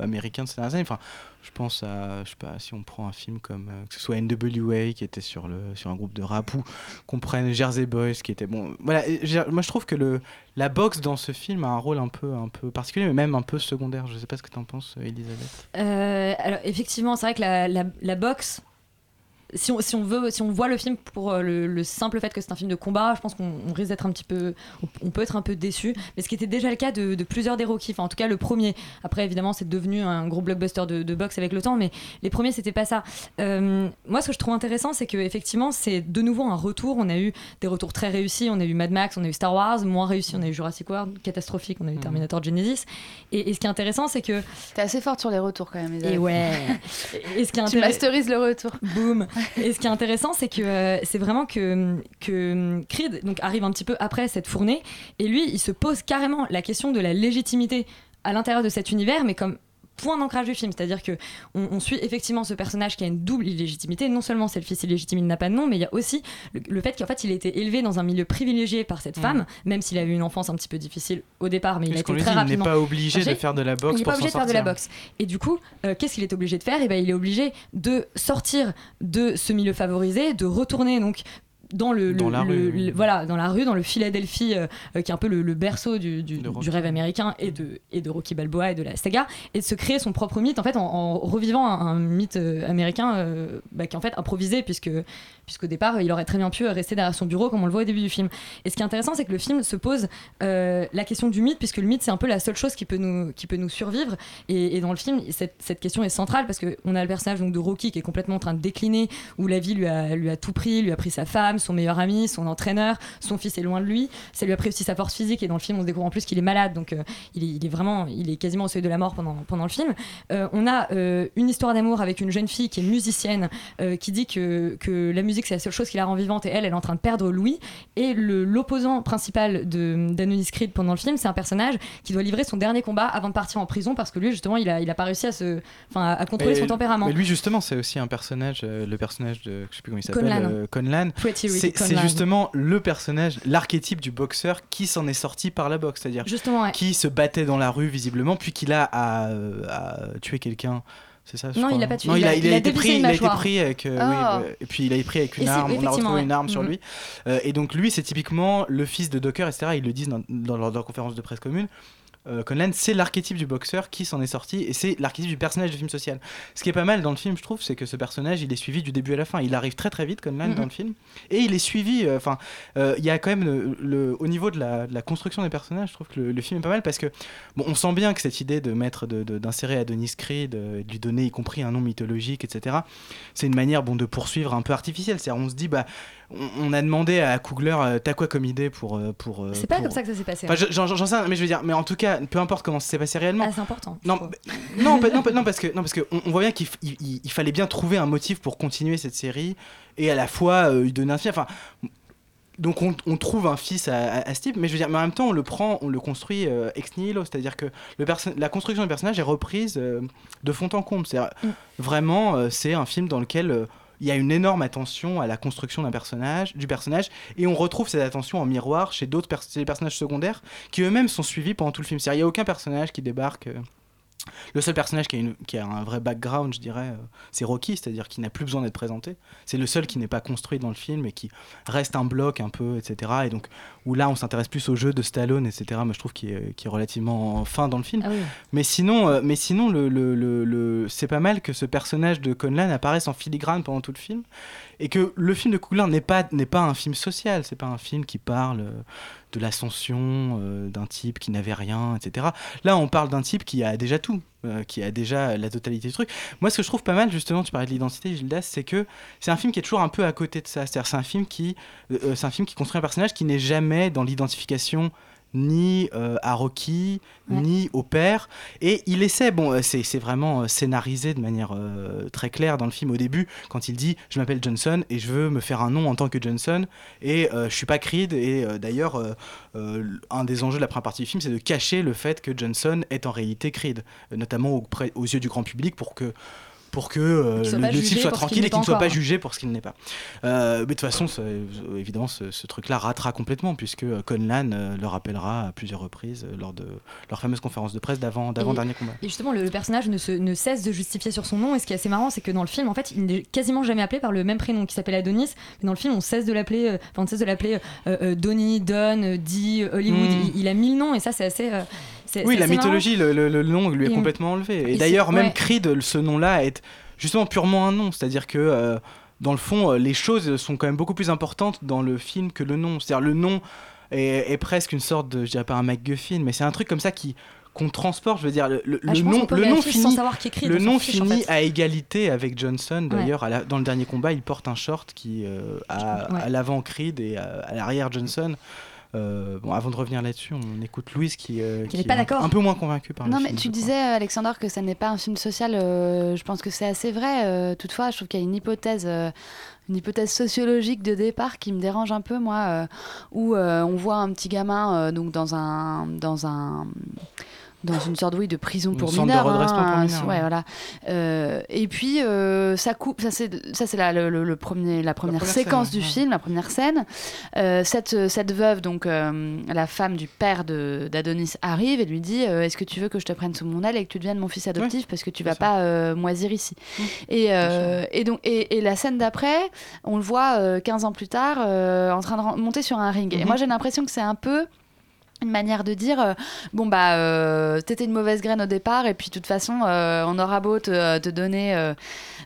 américains de ces dernières années. Enfin, je pense à, je sais pas, si on prend un film comme euh, que ce soit NWA qui était sur le sur un groupe de rap ou qu'on prenne Jersey Boys qui était bon. Voilà, moi je trouve que le la boxe dans ce film a un rôle un peu un peu particulier, mais même un peu secondaire. Je sais pas ce que tu en penses, Elisabeth. Euh, alors effectivement, c'est vrai que la, la, la boxe, si on, si on veut, si on voit le film pour euh, le, le simple fait que c'est un film de combat, je pense qu'on on risque d'être un petit peu, on, on peut être un peu déçu. Mais ce qui était déjà le cas de, de plusieurs des Rocky, enfin en tout cas le premier. Après évidemment c'est devenu un gros blockbuster de, de boxe avec le temps, mais les premiers c'était pas ça. Euh, moi ce que je trouve intéressant c'est que effectivement c'est de nouveau un retour. On a eu des retours très réussis. On a eu Mad Max, on a eu Star Wars, moins réussi. On a eu Jurassic World, catastrophique. On a eu Terminator Genesis. Et, et ce qui est intéressant c'est que T'es assez forte sur les retours quand même. Isabelle. et ouais. Et ce qui est Tu intéressant- masterises le retour. Boum. Et ce qui est intéressant, c'est que euh, c'est vraiment que, que Creed donc, arrive un petit peu après cette fournée, et lui, il se pose carrément la question de la légitimité à l'intérieur de cet univers, mais comme point d'ancrage du film, c'est-à-dire que on, on suit effectivement ce personnage qui a une double illégitimité. Non seulement c'est le fils illégitime, il n'a pas de nom, mais il y a aussi le, le fait qu'en fait il a été élevé dans un milieu privilégié par cette Mhm. femme, même s'il a eu une enfance un petit peu difficile au départ, mais il a été très dit, il n'est rapidement pas obligé de faire de la boxe il n'est pas obligé de faire de la boxe. Et du coup, euh, qu'est-ce qu'il est obligé de faire? Et ben, il est obligé de sortir de ce milieu favorisé, de retourner donc dans le, Dans le- la le- rue, oui. voilà dans la rue dans le Philadelphie euh, euh, qui est un peu le, berceau du, du- rêve américain et de et de Rocky Balboa et de la saga et de se créer son propre mythe en fait en, en revivant un, un mythe euh, américain euh, bah, qui est en fait improvisé puisque puisqu'au départ il aurait très bien pu rester derrière son bureau comme on le voit au début du film. Et ce qui est intéressant c'est que le film se pose euh, la question du mythe puisque le mythe c'est un peu la seule chose qui peut nous qui peut nous survivre. Et, et dans le film cette, cette question est centrale parce que on a le personnage donc de Rocky qui est complètement en train de décliner où la vie lui a lui a tout pris lui a pris sa femme son meilleur ami, son entraîneur. Son fils est loin de lui. Ça lui a pris aussi sa force physique. Et dans le film, on découvre en plus qu'il est malade. Donc, euh, il, est, il est vraiment, il est quasiment au seuil de la mort pendant, pendant le film. Euh, on a euh, une histoire d'amour avec une jeune fille qui est musicienne, qui dit que, que la musique, c'est la seule chose qui la rend vivante. Et elle, elle est en train de perdre Louis. Et l'opposant principal de- d'Adonis Creed pendant le film, c'est un personnage qui doit livrer son dernier combat avant de partir en prison parce que lui, justement, il a, il a pas réussi à, se, enfin, à- à contrôler Et- son tempérament. Mais lui, justement, c'est aussi un personnage, le personnage de, je sais plus comment il s'appelle, Conlan. Conlan. Pretty C'est justement le personnage, l'archétype du boxeur qui s'en est sorti par la boxe, c'est-à-dire ouais. qui se battait dans la rue visiblement, puis qu'il a à, à tuer quelqu'un. C'est ça Non, crois, il a pas tué, Non, il il a, il été pris, il a été pris avec, euh, Oh. oui, euh, et puis il a été pris avec une arme. On a retrouvé ouais. une arme sur Mhm. lui. Euh, et donc lui, c'est typiquement le fils de Docker, etc. Ils le disent dans, dans leur conférence de presse commune. Euh, Conlan, c'est l'archétype du boxeur qui s'en est sorti et c'est l'archétype du personnage de film social. Ce qui est pas mal dans le film, je trouve, c'est que ce personnage, il est suivi du début à la fin. Il arrive très très vite, Conlan, Mhm. dans le film, et il est suivi. euh, Enfin, euh, il y a quand même le, le- au niveau de la, de la construction des personnages, je trouve que le, le film est pas mal parce que bon, on sent bien que cette idée de mettre, de- de- d'insérer Adonis Creed, euh, de lui donner y compris un nom mythologique, etc. C'est une manière bon de poursuivre un peu artificielle. C'est-à-dire, on se dit bah on, on a demandé à Coogler, euh, t'as quoi comme idée pour euh, pour euh, C'est pas pour- comme ça que ça s'est passé. Enfin, hein. je- j'en sais rien, mais je veux dire, mais en tout cas, peu importe comment ça s'est passé réellement. Ah, c'est important. Non, bah, non, pas- non, pas- non, parce que non, parce que on, on voit bien qu'il f- il- il- il fallait bien trouver un motif pour continuer cette série et à la fois euh, lui donner un film. Enfin, donc on, on trouve un fils à, à, à ce type, mais je veux dire, mais en même temps, on le prend, on le construit euh, ex nihilo, c'est-à-dire que le la construction du personnage est reprise euh, de fond en comble. C'est Mm. vraiment, euh, c'est un film dans lequel il y a une énorme attention à la construction d'un personnage, du personnage, et on retrouve cette attention en miroir chez d'autres personnages secondaires qui eux-mêmes sont suivis pendant tout le film. Il n'y a aucun personnage qui débarque. euh, le seul personnage qui a, qui a un vrai background, je dirais, euh, c'est Rocky, c'est-à-dire qu'il n'a plus besoin d'être présenté. C'est le seul qui n'est pas construit dans le film et qui reste un bloc un peu, etc. Et donc, où là, on s'intéresse plus au jeu de Stallone, etc. Moi, je trouve qu'il est, relativement fin dans le film. Ah oui. Mais sinon, euh, mais sinon le, le- le- le- c'est pas mal que ce personnage de Conlan apparaisse en filigrane pendant tout le film. Et que le film de Coogler n'est pas, n'est pas un film social, c'est pas un film qui parle euh, de l'ascension euh, d'un type qui n'avait rien, etc. Là, on parle d'un type qui a déjà tout, euh, qui a déjà la totalité du truc. Moi, ce que je trouve pas mal, justement, tu parlais de l'identité, Gildas, c'est que c'est un film qui est toujours un peu à côté de ça. C'est-à-dire, c'est un film qui, euh, euh, c'est un film qui construit un personnage qui n'est jamais dans l'identification ni euh, à Rocky, Ouais. ni au père. Et il essaie, bon, euh, c'est vraiment euh, scénarisé de manière euh, très claire dans le film au début, quand il dit Je m'appelle Johnson et je veux me faire un nom en tant que Johnson, et euh, je suis pas Creed. Et d'ailleurs, un des enjeux de la première partie du film, c'est de cacher le fait que Johnson est en réalité Creed, notamment auprès- aux yeux du grand public pour que pour que euh, le, type soit tranquille et qu'il ne soit pas encore. jugé pour ce qu'il n'est pas. Euh, mais de toute façon, ça- euh, évidemment, ce, ce truc-là ratera complètement, puisque Conlan le rappellera à plusieurs reprises lors de leur fameuse conférence de presse d'avant Et- dernier combat. Et justement, le, le personnage ne, se- ne cesse de justifier sur son nom. Et ce qui est assez marrant, c'est que dans le film, en fait, il n'est quasiment jamais appelé par le même prénom qui s'appelle Adonis. Mais dans le film, on cesse de l'appeler, euh, enfin, on cesse de l'appeler Donny, Don, Dee, Hollywood. Mm. Il, il a mille noms et ça, c'est assez. Oui, la mythologie, le, le- le nom lui est Et- complètement enlevé. Et, d'ailleurs, même ouais. Creed, ce nom-là, est justement purement un nom. C'est-à-dire que, euh, dans le fond, euh, les choses sont quand même beaucoup plus importantes dans le film que le nom. C'est-à-dire, le nom est, est presque une sorte de, je dirais pas un MacGuffin, mais c'est un truc comme ça qui qu'on transporte, je veux dire, le, le- Ah, nom, le nom nom fiche, en fait. à égalité avec Johnson. D'ailleurs, dans le dernier combat, il porte un short qui euh, Ouais. à l'avant Creed et à, à l'arrière Johnson. Euh, bon, avant de revenir là-dessus, on écoute Louise qui, euh, Qui est pas un- peu moins convaincue par le Non, film, mais tu crois. disais, Alexandre, que ça n'est pas un film social. euh, je pense que c'est assez vrai. toutefois, je trouve qu'il y a une hypothèse, une hypothèse sociologique de départ qui me dérange un peu, moi, euh, où euh, on voit un petit gamin euh, donc dans un, dans un, dans une sorte oui, de prison pour centre de mineurs. redressement pour mineurs, ouais, ouais. voilà. Euh, et puis euh, ça coupe. Ça c'est ça c'est la, le, premier, la première, première séquence scène, du ouais. film, la première scène. Euh, cette, cette veuve, donc la femme du père d'Adonis, arrive et lui dit Est-ce que tu veux que je te prenne sous mon aile et que tu deviennes mon fils adoptif parce que tu vas pas moisir ici et, euh, et, donc, et, et la scène d'après, on le voit euh, 15 ans plus tard en train de monter sur un ring. Et Mhm. moi j'ai l'impression que c'est un peu une manière de dire euh, bon bah euh, t'étais une mauvaise graine au départ et puis de toute façon euh, on aura beau te, te donner euh,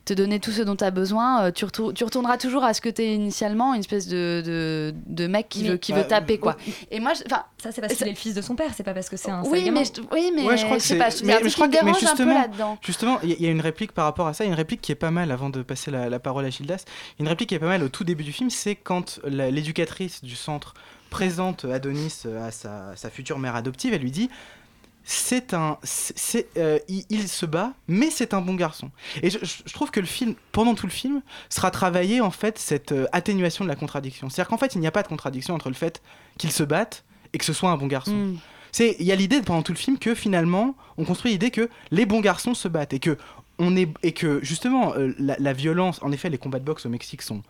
te donner tout ce dont tu as besoin euh, tu, retour- tu retourneras toujours à ce que t'es initialement une espèce de, de, de mec qui Mais- veut qui Bah, veut taper quoi. et moi enfin Ça, c'est parce qu'il est le fils de son père, c'est pas parce que c'est un oui mais je, oui mais Ouais, je crois que c'est- pas je mais- mais je crois que- mais dérange un peu justement- là-dedans. Justement, il y, a une réplique par rapport à ça, il y a une réplique qui est pas mal avant de passer la, la parole à Gildas. Une réplique qui est pas mal au tout début du film, c'est quand l'éducatrice du centre présente Adonis à sa, sa future mère adoptive, elle lui dit c'est un, c'est- euh, il, il se bat, mais c'est un bon garçon. Et je, trouve que le film, pendant tout le film, sera travaillé en fait cette euh, atténuation de la contradiction. C'est-à-dire qu'en fait, il n'y a pas de contradiction entre le fait qu'il se batte et que ce soit un bon garçon. Mm. C'est, il y a l'idée pendant tout le film que finalement, on construit l'idée que les bons garçons se battent et que on est et que justement euh, la, la violence, en effet, les combats de boxe au Mexique sont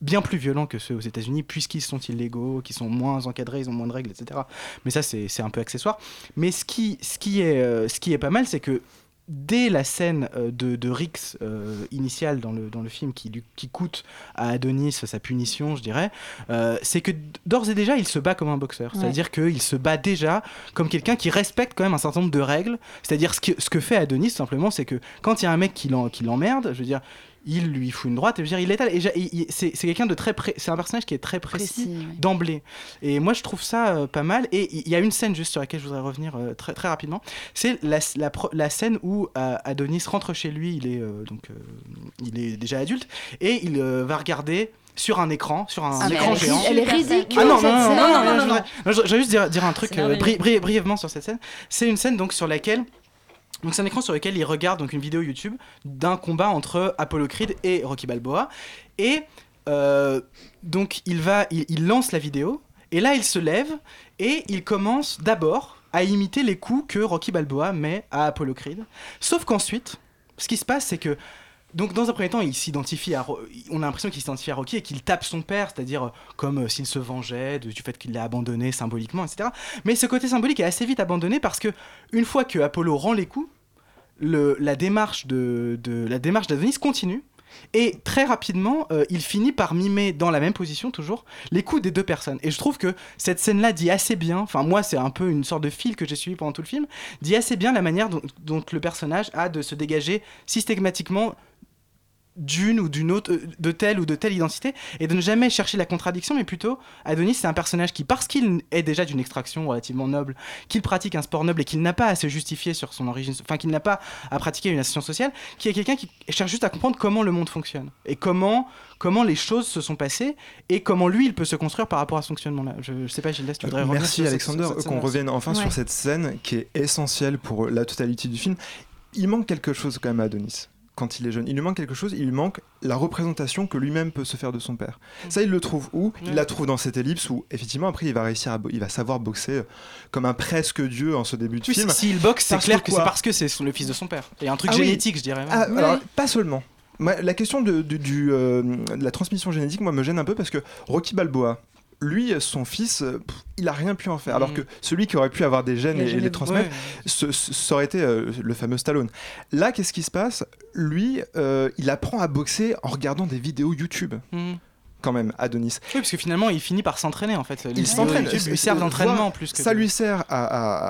bien plus violents que ceux aux États-Unis puisqu'ils sont illégaux, qu'ils sont moins encadrés, ils ont moins de règles, etc. Mais ça, c'est, un peu accessoire. Mais ce qui, ce qui est, euh, ce qui est pas mal, c'est que dès la scène euh, de, de Rix euh, initiale dans le, dans le film qui, lui- qui coûte à Adonis sa punition, je dirais, euh, c'est que d'ores et déjà, il se bat comme un boxeur. Ouais. C'est-à-dire qu'il se bat déjà comme quelqu'un qui respecte quand même un certain nombre de règles. C'est-à-dire ce que, ce que fait Adonis, simplement, c'est que quand il y a un mec qui l'emmerde, je veux dire, il lui fout une droite et je veux dire, il étale. Et ja- il- il- c'est c'est quelqu'un de très pré- c'est un personnage qui est très précis, d'emblée. Et moi, je trouve ça euh, pas mal. Et il y a une scène juste sur laquelle je voudrais revenir euh, très, très rapidement. C'est la, la, pro- la scène où euh, Adonis rentre chez lui. Il est euh, donc euh, il est déjà adulte et il euh, va regarder sur un écran, sur un Ah, écran elle géant. elle est ridicule, Ah non, non, non, non, non, Non, non, non, je non. voudrais- non, je, je vais juste dire, dire un truc C'est merveilleux. bri- bri- brièvement sur cette scène. C'est une scène donc sur laquelle donc c'est un écran sur lequel il regarde donc une vidéo YouTube d'un combat entre Apollo Creed et Rocky Balboa. Et euh, donc il va il, il lance la vidéo. Et là il se lève et il commence d'abord à imiter les coups que Rocky Balboa met à Apollo Creed. Sauf qu'ensuite ce qui se passe c'est que donc dans un premier temps, il s'identifie à, on a l'impression qu'il s'identifie à Rocky et qu'il tape son père, c'est-à-dire euh, comme euh, s'il se vengeait du fait qu'il l'a abandonné symboliquement, etc. Mais ce côté symbolique est assez vite abandonné parce que une fois que Apollo rend les coups, la démarche de, la démarche d'Adonis continue. Et très rapidement, euh, il finit par mimer dans la même position toujours les coups des deux personnes. Et je trouve que cette scène-là dit assez bien, enfin moi c'est un peu une sorte de fil que j'ai suivi pendant tout le film, dit assez bien la manière dont le personnage a de se dégager systématiquement d'une ou d'une autre, euh, de telle ou de telle identité, et de ne jamais chercher la contradiction, mais plutôt, Adonis, c'est un personnage qui, parce qu'il est déjà d'une extraction relativement noble, qu'il pratique un sport noble et qu'il n'a pas à se justifier sur son origine, enfin qu'il n'a pas à pratiquer une association sociale, qui est quelqu'un qui cherche juste à comprendre comment le monde fonctionne, et comment, comment les choses se sont passées, et comment lui, il peut se construire par rapport à ce fonctionnement-là. Je, je sais pas, Gilles, si tu voudrais revenir Merci Alexander, qu'on revienne enfin Ouais. sur cette scène qui est essentielle pour la totalité du film. Il manque quelque chose quand même à Adonis quand il est jeune. Il lui manque quelque chose, il lui manque la représentation que lui-même peut se faire de son père. Ça, il le trouve où? Il la trouve dans cette ellipse où, effectivement, après, il va réussir à, bo- il va savoir boxer euh, comme un presque dieu en ce début de Oui, film. S'il boxe, c'est Parce clair que, c'est parce que c'est le fils de son père. Il y a un truc Ah oui. génétique, je dirais. même. Ah, alors, pas seulement. La question de, de- du, euh, de la transmission génétique, moi, me gêne un peu parce que Rocky Balboa, lui, son fils, euh, pff, il a rien pu en faire. Alors Mm. que celui qui aurait pu avoir des gènes et, les et- transmettre, ouais. ce- ce- ça aurait été euh, le fameux Stallone. Là, qu'est-ce qui se passe? Lui, euh, il apprend à boxer en regardant des vidéos YouTube. Mhm. Quand même, Adonis. Oui, parce que finalement, il finit par s'entraîner en fait. Les Il s'entraîne. Lui servent d'entraînement plus que. Ça de- lui sert à,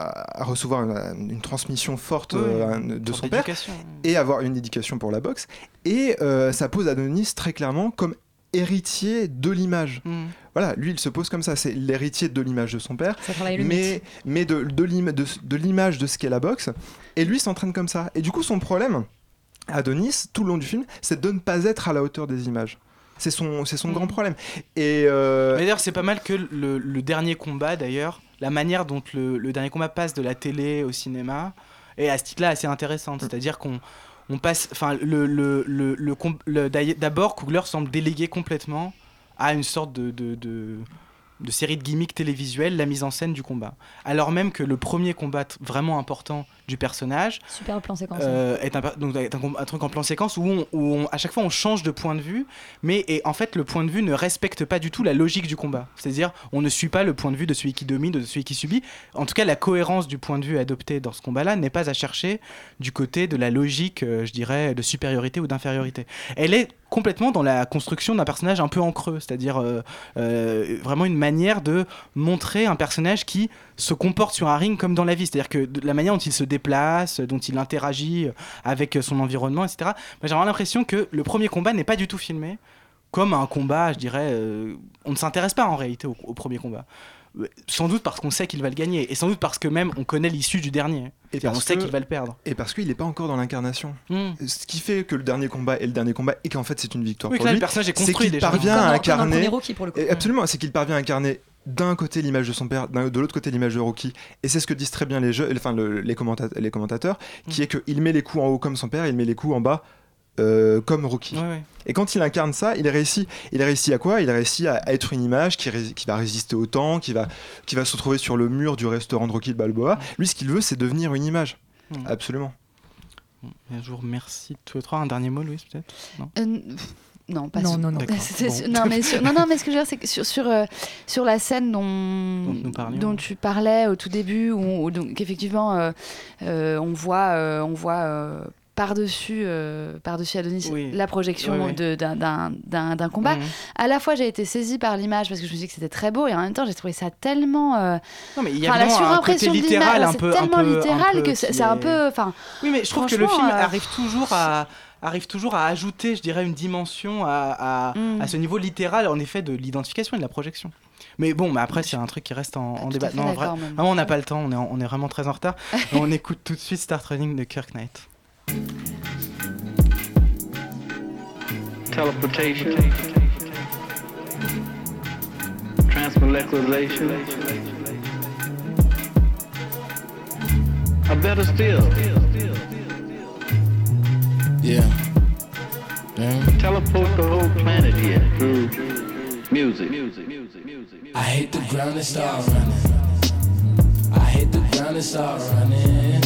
à- à recevoir une, une transmission forte Oui, euh, de son père et avoir une éducation pour la boxe. Et ça pose Adonis très clairement comme héritier de l'image. Mhm. Voilà, lui, il se pose comme ça. C'est l'héritier de l'image de son père, mais, mais de, de l'im- de- de l'image de ce qu'est la boxe. Et lui s'entraîne comme ça. Et du coup, son problème, Adonis, tout le long du film, c'est de ne pas être à la hauteur des images. C'est son, c'est son Mhm. grand problème. Et euh, Mais d'ailleurs, c'est pas mal que le, le dernier combat, d'ailleurs, la manière dont le, le dernier combat passe de la télé au cinéma est à ce titre-là assez intéressante. C'est-à-dire qu'on on passe. Enfin, le, le, le, le com- le- d'ailleurs- d'abord, Coogler semble déléguer complètement à une sorte de, de, série de gimmicks télévisuels la mise en scène du combat. Alors même que le premier combat vraiment important du personnage Super plan séquence. euh, est, un, per- donc, est un, com- un truc en plan séquence où, on, où on- à chaque fois on change de point de vue, mais et, en fait le point de vue ne respecte pas du tout la logique du combat. C'est-à-dire on ne suit pas le point de vue de celui qui domine, de celui qui subit. En tout cas, la cohérence du point de vue adopté dans ce combat-là n'est pas à chercher du côté de la logique, euh, je dirais, de supériorité ou d'infériorité. Elle est complètement dans la construction d'un personnage un peu en creux, c'est-à-dire euh, vraiment une manière de montrer un personnage qui se comporte sur un ring comme dans la vie, c'est-à-dire que de la manière dont il se déplace, dont il interagit avec son environnement, etc. J'ai vraiment l'impression que le premier combat n'est pas du tout filmé comme un combat, je dirais. euh, on ne s'intéresse pas en réalité au, au premier combat. Euh, Sans doute parce qu'on sait qu'il va le gagner, et sans doute parce que même on connaît l'issue du dernier. Et on sait qu'il va le perdre. Et parce qu'il n'est pas encore dans l'incarnation. Hmm. Ce qui fait que le dernier combat est le dernier combat et qu'en fait c'est une victoire Oui, pour que là, lui. le personnage est c'est construit qu'il déjà. parvient Comme à incarner. premier Rocky, pour le coup. Et Absolument, c'est qu'il parvient à incarner d'un côté l'image de son père, de l'autre côté l'image de Rocky. Et c'est ce que disent très bien les, jeux, enfin, le- les, commenta- les commentateurs, Mm. qui est qu'il met les coups en haut comme son père, il met les coups en bas euh, comme Rocky. Ouais, ouais. Et quand il incarne ça, il réussit. Il réussit à quoi? Il réussit à à être une image qui, ré- qui va résister au temps, qui va, qui va se retrouver sur le mur du restaurant de Rocky de Balboa. Lui, ce qu'il veut, c'est devenir une image. Mm. Absolument. Un jour, merci tous les trois. Un dernier mot, Louise, peut-être? Euh, non, pas Non, sur- non, non. Bon. non, mais sur- non, non, mais ce que je veux dire, c'est que sur, sur, euh, sur la scène dont, dont tu parlais au tout début, où, où donc, effectivement, euh, euh, on voit, euh, on voit euh, par-dessus euh, par-dessus Adonis Oui. la projection Oui, oui. de- d'un- d'un d'un- d'un combat. Mhm. À la fois, j'ai été saisie par l'image parce que je me suis dit que c'était très beau, et en même temps, j'ai trouvé ça tellement. euh, Non, mais il y a Enfin, la vraiment un côté surimpression de littéral l'image, un c'est peu. un tellement un littéral peu que c'est c'est un est- peu. Enfin, Oui, mais je trouve que le film euh, arrive toujours à arrive toujours à ajouter, je dirais, une dimension à, à, Mm. à ce niveau littéral, en effet, de l'identification et de la projection. Mais bon, mais après, c'est un truc qui reste en, débat. Non, en vrai, vraiment, on n'a pas le temps, on est, en- on est vraiment très en retard. Et on écoute tout de suite Start Running de Kirk Knight. teleportation, transmolecularization, or better still, Yeah. Yeah. teleport the whole planet here through music. I hit the ground and start running. I hit the ground and start running.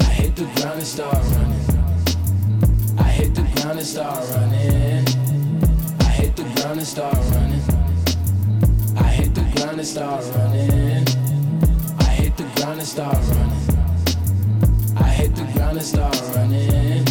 I hit the ground and start running. I hit the ground and start running. I hit the ground and start running. I hit the ground and start running. I hit the ground and start running. I hit the ground and start running.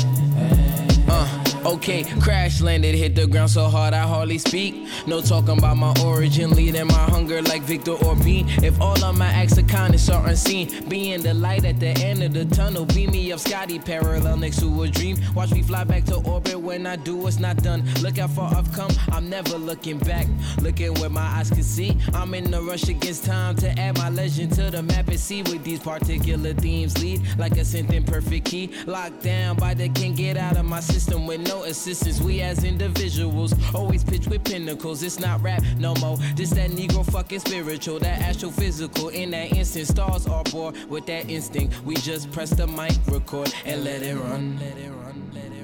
Crash landed, hit the ground so hard I hardly speak. No talking about my origin, leading my hunger like Victor Orbean. If all of my acts of kindness are unseen, being the light at the end of the tunnel, beam me up, Scotty, parallel next to a dream. Watch me fly back to orbit when I do what's not done. Look how far I've come, I'm never looking back. Looking where my eyes can see. I'm in a rush against time to add my legend to the map and see where these particular themes lead. Like a synth in perfect key. Locked down by the can't get out of my system with no assistance. We as individuals always pitch with pinnacles. It's not rap no more. This that Negro fucking spiritual, that astrophysical. In that instant, stars are born with that instinct. We just press the mic, record, and let it run. Let it run. Let it.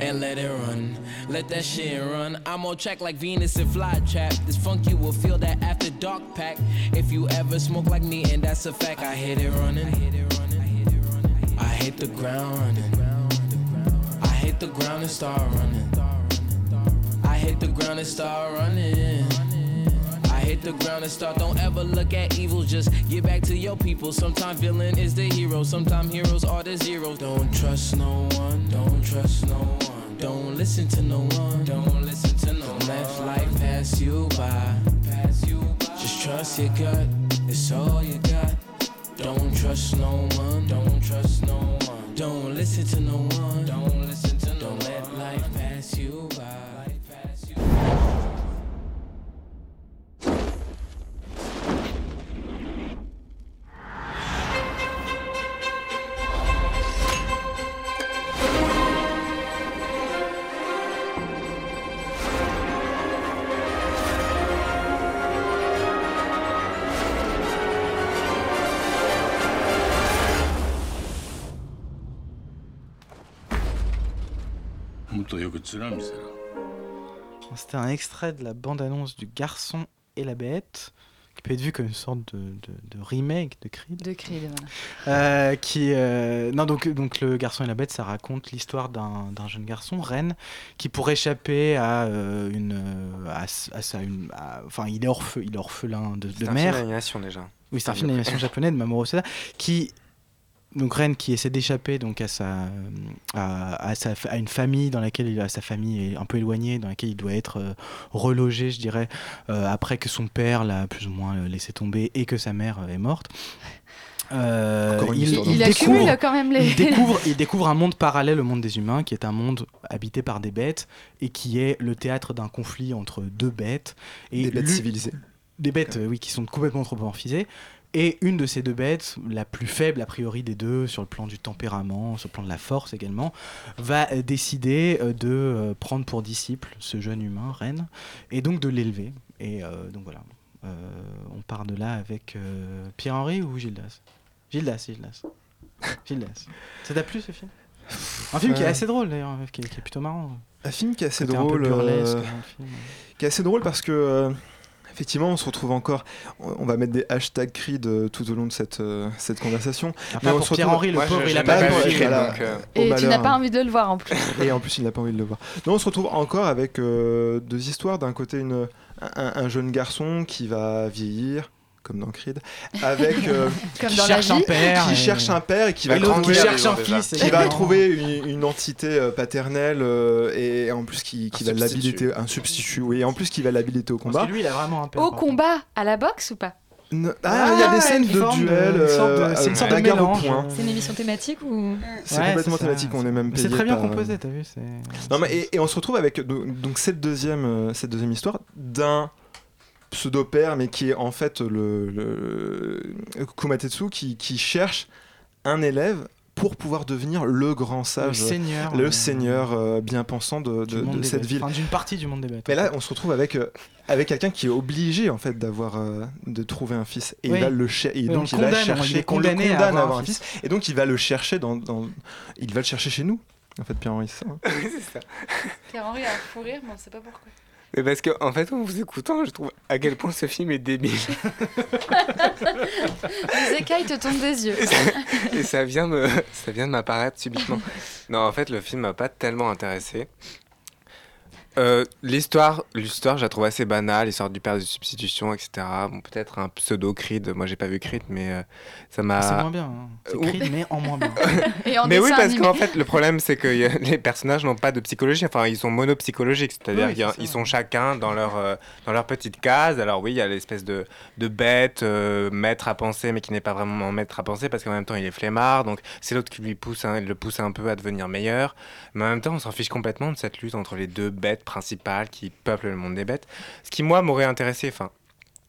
And let it run, let that shit run. I'm on track like Venus and Flytrap. This funk you will feel that after dark pack. If you ever smoke like me, and that's a fact, I hit it running. I hit it running. I hit the ground running. Hit the ground and start running. I hit the ground and start running. I hit the ground and start. Don't ever look at evil. Just get back to your people. Sometimes villain is the hero. Sometimes heroes are the zeros. Don't trust no one. Don't trust no one. Don't listen to no one. Don't listen to no one. Let life pass you by. Pass you by. Just trust your gut. It's all you got. Don't trust no one. Don't trust no one. Don't listen to no one. Don't Don't let life pass you by. C'était un extrait de la bande-annonce du Garçon et la Bête, qui peut être vu comme une sorte de, de- de remake de Creed. De Creed, voilà. Euh, qui, euh, non, donc, donc Le Garçon et la Bête, ça raconte l'histoire d'un jeune garçon, Ren, qui pour échapper à euh, une. à, sa- une- à- Enfin, il est, orphe- il est orphelin de, de C'est un mère. film d'animation déjà. Oui, c'est un film d'animation japonais de Mamoru Hosoda qui donc Ren qui essaie d'échapper donc à sa, à, à sa à une famille dans laquelle il a sa famille est un peu éloignée dans laquelle il doit être euh, relogé je dirais euh, après que son père l'a plus ou moins euh, laissé tomber et que sa mère est morte Euh, il, il Il découvre, accumule quand même les. il découvre, il découvre un monde parallèle au monde des humains, qui est un monde habité par des bêtes, et qui est le théâtre d'un conflit entre deux bêtes. Et Des bêtes civilisées. Des bêtes, euh, oui, qui sont complètement anthropomorphisées. Et une de ces deux bêtes, la plus faible a priori des deux, sur le plan du tempérament, sur le plan de la force également, va euh, décider euh, de euh, prendre pour disciple ce jeune humain, Ren, et donc de l'élever. Et euh, donc voilà, Euh, on part de là avec euh, Pierre-Henri ou Gildas? Gildas, Gildas. Gildas. Ça t'a plu ce film? Un film qui est assez drôle d'ailleurs, qui, est- qui est plutôt marrant. Un film qui est assez Côté un peu drôle. burlesque le film. qui est assez drôle parce que effectivement on se retrouve encore on va mettre des hashtags Creed tout au long de cette, euh, cette conversation Mais on pour se retrouve- Pierre-Henri, le Moi, pauvre, je- il a pas pas vu Creed, donc, euh, Et tu malheur, n'as pas envie de le voir en plus. Et en plus, il n'a pas envie de le voir. Non, on se retrouve encore avec euh, deux histoires. D'un côté, une, un, un jeune garçon qui va vieillir, comme dans Creed, avec euh, Comme Qui dans la cherche un père. qui et- cherche un père et qui va l'autre qui trouver, cherche un fils. qui va trouver une, une entité euh, paternelle euh, et en plus qui, qui va l'habiliter, un substitut, oui, et en plus qui va l'habiliter au Parce combat. que lui, il a vraiment un père. Au combat, à la boxe ou pas? Ne- Ah, il y a des scènes une de duel, une sorte de- euh, c'est une sorte de au mélange. point. C'est une émission thématique ou C'est Ouais, complètement c'est thématique, on est même C'est payé très bien par- composé, t'as vu c'est- Non, mais, et, et on se retrouve avec donc, donc cette, deuxième, euh, cette deuxième histoire d'un pseudo-père, mais qui est en fait le, le Kumatetsu, qui, qui cherche un élève pour pouvoir devenir le grand Le sage, seigneur. le euh, seigneur euh, bien pensant de, cette bêtes. ville. Enfin, d'une partie du monde des bêtes. Mais là, on se retrouve avec, euh, avec quelqu'un qui est obligé en fait d'avoir euh, de trouver un fils et Oui. il va le cher- et Oui, on donc le il va condamne, on chercher est condamné on le à condamne avoir un fils. et donc il va le chercher dans, dans- il va le chercher chez nous en fait Pierre Henri c'est ça hein c'est ça. Pierre-Henri a un fou rire, mais on sait pas pourquoi. Mais parce que, en fait, en vous écoutant, je trouve à quel point ce film est débile. Les écailles te tombent des yeux. Et ça, et ça vient me, ça vient de m'apparaître subitement. Non, en fait, le film m'a pas tellement intéressé. Euh, l'histoire, l'histoire, je la trouve assez banale, l'histoire du père de substitution, etc. Bon, peut-être un pseudo Creed. Moi, j'ai pas vu Creed, mais euh, ça m'a. C'est moins bien. hein. C'est Creed, mais en moins bien. Et en mais oui, parce animé. qu'en fait, le problème, c'est que a- les personnages n'ont pas de psychologie. Enfin, ils sont monopsychologiques, c'est-à-dire Oui, qu'ils sont chacun dans leur, euh, dans leur petite case. Alors oui, il y a l'espèce de, de bête, euh, maître à penser, mais qui n'est pas vraiment maître à penser, parce qu'en même temps, il est flemmard. Donc, c'est l'autre qui lui pousse, le pousse un peu à devenir meilleur. Mais en même temps, on s'en fiche complètement de cette lutte entre les deux bêtes principales qui peuplent le monde des bêtes. Ce qui, moi, m'aurait intéressé. Enfin,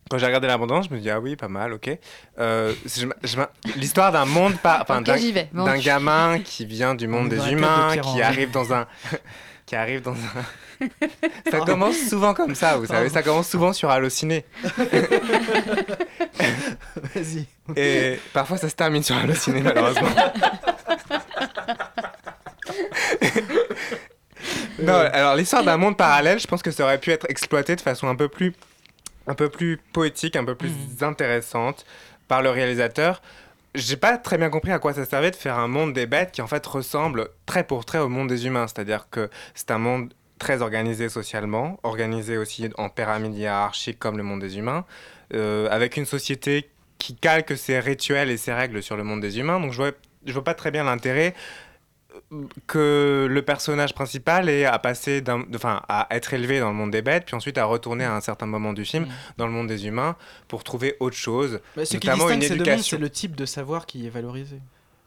quand j'ai regardé l'abondance, je me dis ah oui, pas mal, ok. Euh, L'histoire d'un monde, par, enfin d'un- j'y vais. Bon. d'un gamin qui vient du monde des de humains, qui arrive dans un, qui arrive dans un. ça commence souvent comme ça, vous savez, ça commence souvent sur Allociné. Vas-y. Et parfois ça se termine sur Allociné, malheureusement. non, alors l'histoire d'un monde parallèle, je pense que ça aurait pu être exploité de façon un peu plus, un peu plus poétique, un peu plus intéressante par le réalisateur. J'ai pas très bien compris à quoi ça servait de faire un monde des bêtes qui en fait ressemble très pour trait au monde des humains. C'est-à-dire que c'est un monde très organisé socialement, organisé aussi en pyramide hiérarchique comme le monde des humains, euh, avec une société qui calque ses rituels et ses règles sur le monde des humains. Donc je vois, je vois pas très bien l'intérêt euh, que le personnage principal ait à passer d'un, enfin à être élevé dans le monde des bêtes, puis ensuite à retourner à un certain moment du film dans le monde des humains pour trouver autre chose, Bah, ce qui notamment une éducation. c'est le type de savoir qui est valorisé.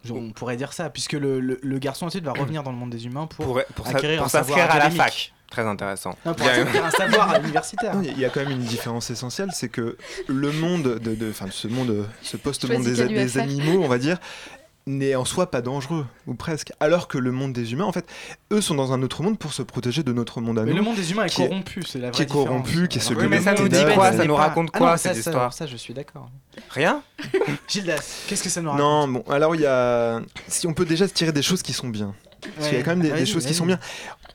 Genre, on pourrait dire ça, puisque le, le- le garçon ensuite va revenir dans le monde des humains pour, pour, pour, sa- acquérir pour un savoir s'inscrire à la fac. Très intéressant. Non, pour Il y a- acquérir un savoir universitaire. Il y a quand même une différence essentielle, c'est que le monde de, de, enfin, ce monde, ce post-monde des, animaux, on va dire, n'est en soi pas dangereux, ou presque. Alors que le monde des humains, en fait, eux sont dans un autre monde pour se protéger de notre monde à Mais nous. le monde des humains est corrompu, c'est la vraie qui est différence. corrompu, qui est celui que Oui, mais ça nous dit quoi? Ça nous pas- raconte Ah quoi, non, cette ça, histoire? Ça, je suis d'accord. Rien? Gildas, qu'est-ce que ça nous raconte? Non, bon, alors il y a. Si on peut déjà tirer des choses qui sont bien. Parce qu'il y a quand même des, choses qui sont bien.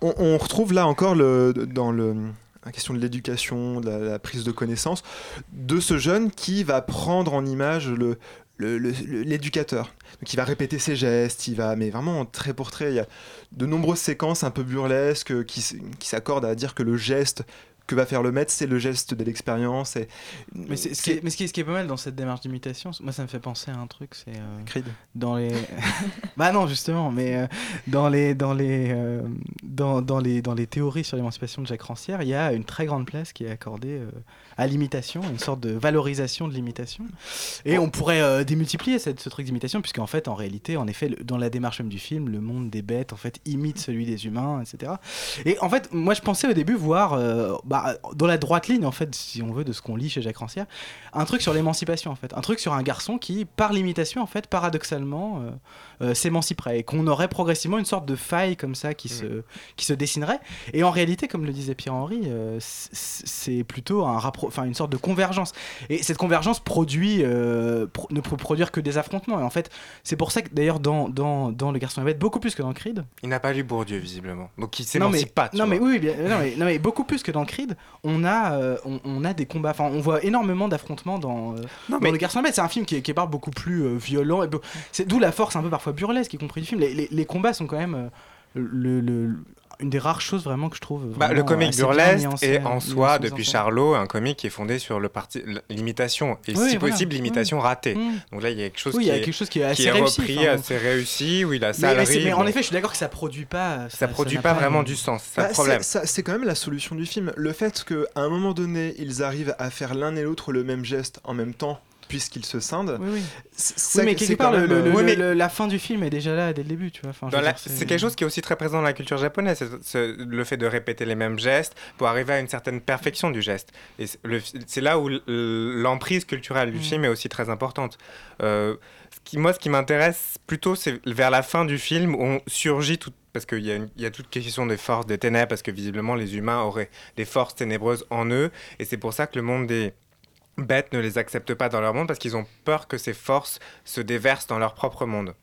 On, on retrouve là encore le, dans le, la question de l'éducation, de la, la prise de connaissance, de ce jeune qui va prendre en image le- l'éducateur. Donc il va répéter ses gestes, il va, mais vraiment très pour trait. Il y a de nombreuses séquences un peu burlesques qui, s- qui s'accordent à dire que le geste que va faire le maître, c'est le geste de l'expérience. Et... Mais, ce qui est, mais ce, qui est, ce qui est pas mal dans cette démarche d'imitation, moi ça me fait penser à un truc, c'est euh, Creed. dans les. bah non justement, mais euh, dans les dans les euh, dans, dans les dans les théories sur l'émancipation de Jacques Rancière, il y a une très grande place qui est accordée euh, à l'imitation, une sorte de valorisation de l'imitation. Et on pourrait euh, démultiplier cette, ce truc d'imitation, puisqu'en fait, en réalité, en effet, le- dans la démarche même du film, le monde des bêtes, en fait, imite celui des humains, etc. Et en fait, moi, je pensais au début voir, euh, bah, dans la droite ligne, en fait, si on veut, de ce qu'on lit chez Jacques Rancière, un truc sur l'émancipation, en fait. Un truc sur un garçon qui, par l'imitation, en fait, paradoxalement, euh, euh, s'émanciperait. Et qu'on aurait progressivement une sorte de faille comme ça qui, se, qui se dessinerait. Et en réalité, comme le disait Pierre-Henri, euh, c'est plutôt un enfin, une sorte de convergence. Et cette convergence produit, euh, pro- ne peut produire que des affrontements. Et en fait, c'est pour ça que d'ailleurs, dans, dans, dans Le Garçon et la Bête, beaucoup plus que dans Creed, Il n'a pas lu Bourdieu, visiblement. Donc il s'émancipe pas. tu non mais vois. oui, oui, bien- non mais, non mais beaucoup plus que dans Creed, on a, on, on a des combats, enfin on voit énormément d'affrontements dans, dans mais- Le Garçon et la Bête. C'est un film qui qui est par beaucoup plus violent, et c'est d'où la force un peu parfois burlesque, y compris du film. Les, les- les combats sont quand même euh, le, le- une des rares choses vraiment que je trouve. Bah, le comique burlesque est en soi, depuis. Charlot, un comique qui est fondé sur le parti l'imitation. Et Oui, si voilà. possible, l'imitation ratée. Donc là, il y a quelque chose Oui, il qui y a est, quelque chose qui est assez qui est réussi, repris, enfin, assez réussi, où il a ça mais mais en effet, je suis d'accord que ça produit pas. Ça produit pas vraiment du sens, c'est ça Bah, problème. C'est quand même la solution du film. Le fait qu'à un moment donné, ils arrivent à faire l'un et l'autre le même geste en même temps, puisqu'ils se scindent. Oui, oui. Oui, mais quelque part, le- même, le- euh, le- Oui, mais- le- la fin du film est déjà là dès le début, tu vois. Enfin, la- C'est quelque chose qui est aussi très présent dans la culture japonaise, c'est- le fait de répéter les mêmes gestes pour arriver à une certaine perfection du geste. Et c'est là où l'emprise culturelle du Mm. film est aussi très importante. Euh, ce qui, moi, ce qui m'intéresse plutôt, c'est vers la fin du film où on surgit tout. Parce qu'il y, a une- y a toute question des forces des ténèbres, parce que visiblement les humains auraient des forces ténébreuses en eux, et c'est pour ça que le monde des bêtes ne les accepte pas dans leur monde, parce qu'ils ont peur que ces forces se déversent dans leur propre monde.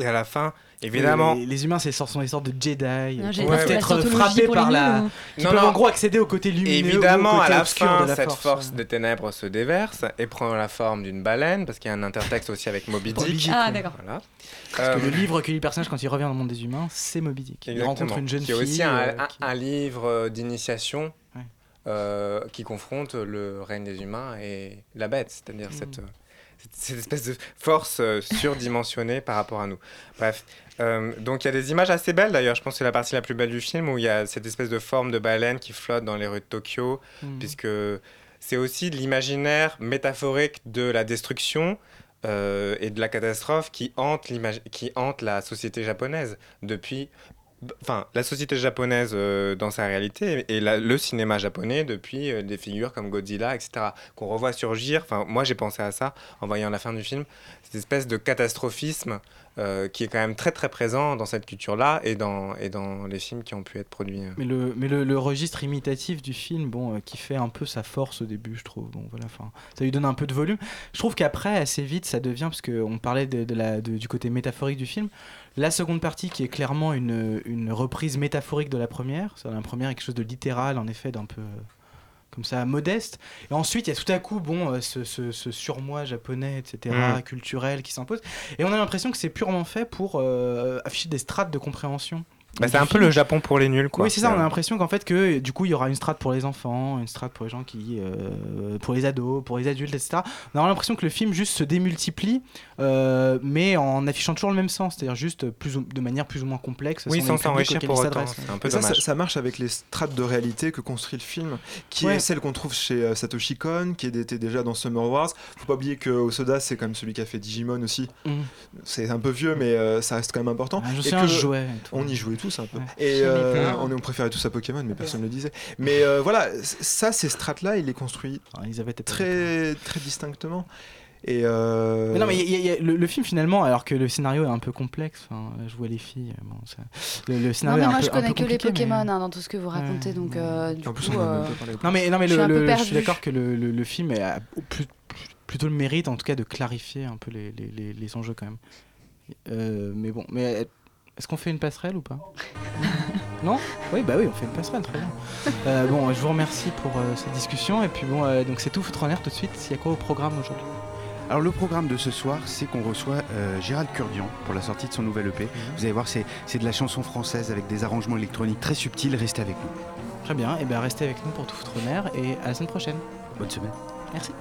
Et à la fin, évidemment. Les, les humains, c'est sortes- sont des sortes de Jedi. Non, qui peuvent être frappés par la. ou- Qui Non, peuvent non. en gros accéder au côté lumineux. Évidemment, ou au côté à la obscur fin, de la cette force. force des ténèbres se déverse et prend la forme d'une baleine, parce qu'il y a un intertexte aussi avec Moby Moby Dick. Ah, d'accord. Voilà. Parce que Euh, le livre que lit le personnage quand il revient dans le monde des humains, c'est Moby Dick. Il Exactement. rencontre une jeune qui est fille. aussi un, euh, un- qui- un livre euh, d'initiation euh, qui confronte le règne des humains et la bête, c'est-à-dire Mm. cette, cette, espèce de force euh, surdimensionnée par rapport à nous. Bref, euh, donc il y a des images assez belles d'ailleurs, je pense que c'est la partie la plus belle du film où il y a cette espèce de forme de baleine qui flotte dans les rues de Tokyo, Mm. puisque c'est aussi l'imaginaire métaphorique de la destruction. euh, et de la catastrophe qui hante, qui hante la société japonaise depuis enfin la société japonaise euh, dans sa réalité et le cinéma japonais depuis euh, des figures comme Godzilla etc qu'on revoit surgir enfin moi j'ai pensé à ça en voyant la fin du film cette espèce de catastrophisme euh, qui est quand même très très présent dans cette culture là et dans et dans les films qui ont pu être produits. Mais le, mais le, registre imitatif du film, bon, qui fait un peu sa force au début, je trouve. Bon, voilà, enfin, ça lui donne un peu de volume. Je trouve qu'après, assez vite, ça devient, parce qu'on parlait du côté métaphorique du film, la seconde partie qui est clairement une, une reprise métaphorique de la première. La première est quelque chose de littéral, en effet, d'un peu euh, comme ça modeste. Et ensuite, il y a tout à coup, bon, euh, ce, ce- ce surmoi japonais, etc., culturel qui s'impose. Et on a l'impression que c'est purement fait pour euh, afficher des strates de compréhension. Bah, c'est un peu le Japon pour les nuls quoi Oui, c'est ça. On a Euh, l'impression qu'en fait que du coup il y aura une strate pour les enfants, une strate pour les gens qui, euh, pour les ados, pour les adultes, etc. On a l'impression que le film juste se démultiplie, euh, mais en affichant toujours le même sens, c'est-à-dire juste plus ou- de manière plus ou moins complexe. Oui, sans s'enrichir pour autant, un peu ça, ça, ça marche avec les strates de réalité que construit le film, qui Ouais. est celle qu'on trouve chez euh, Satoshi Kon, qui était déjà dans Summer Wars. Faut pas oublier que Osoda, c'est quand même celui qui a fait Digimon aussi. Mhm. C'est un peu vieux, mais euh, ça reste quand même important. Ah, je Et sais, que et tout. On y jouait tous un peu. Ouais. Et euh, on, on préférait tous à Pokémon, mais personne ne le disait. Mais euh, voilà, ça, ces strates-là, il les construit très, très distinctement. Et euh, Mais non, mais y a- y a- le, le film finalement, alors que le scénario est un peu complexe, enfin, je vois les filles, bon, ça- le, le Non, scénario mais est un moi peu- je un connais peu que les mais- Pokémon hein, dans tout ce que vous racontez, donc euh, du En plus, coup, a euh. Non mais, non, mais Je le, suis un peu le- je suis perdue. d'accord que le, le- le film plus- plutôt le mérite en tout cas de clarifier un peu les, les- les- les enjeux quand même. Euh, mais bon, mais est-ce qu'on fait une passerelle ou pas Non Oui, bah oui, on fait une passerelle, très bien. Euh, bon, je vous remercie pour euh, cette discussion et puis bon, euh, donc c'est tout Footrenner tout de suite. Il y a quoi au programme aujourd'hui? Alors le programme de ce soir, c'est qu'on reçoit euh, Gérald Kurdian pour la sortie de son nouvel EP. Vous allez voir, c'est c'est de la chanson française avec des arrangements électroniques très subtils. Restez avec nous. Très bien, et bien restez avec nous pour tout Outre-mer et à la semaine prochaine. Bonne semaine. Merci.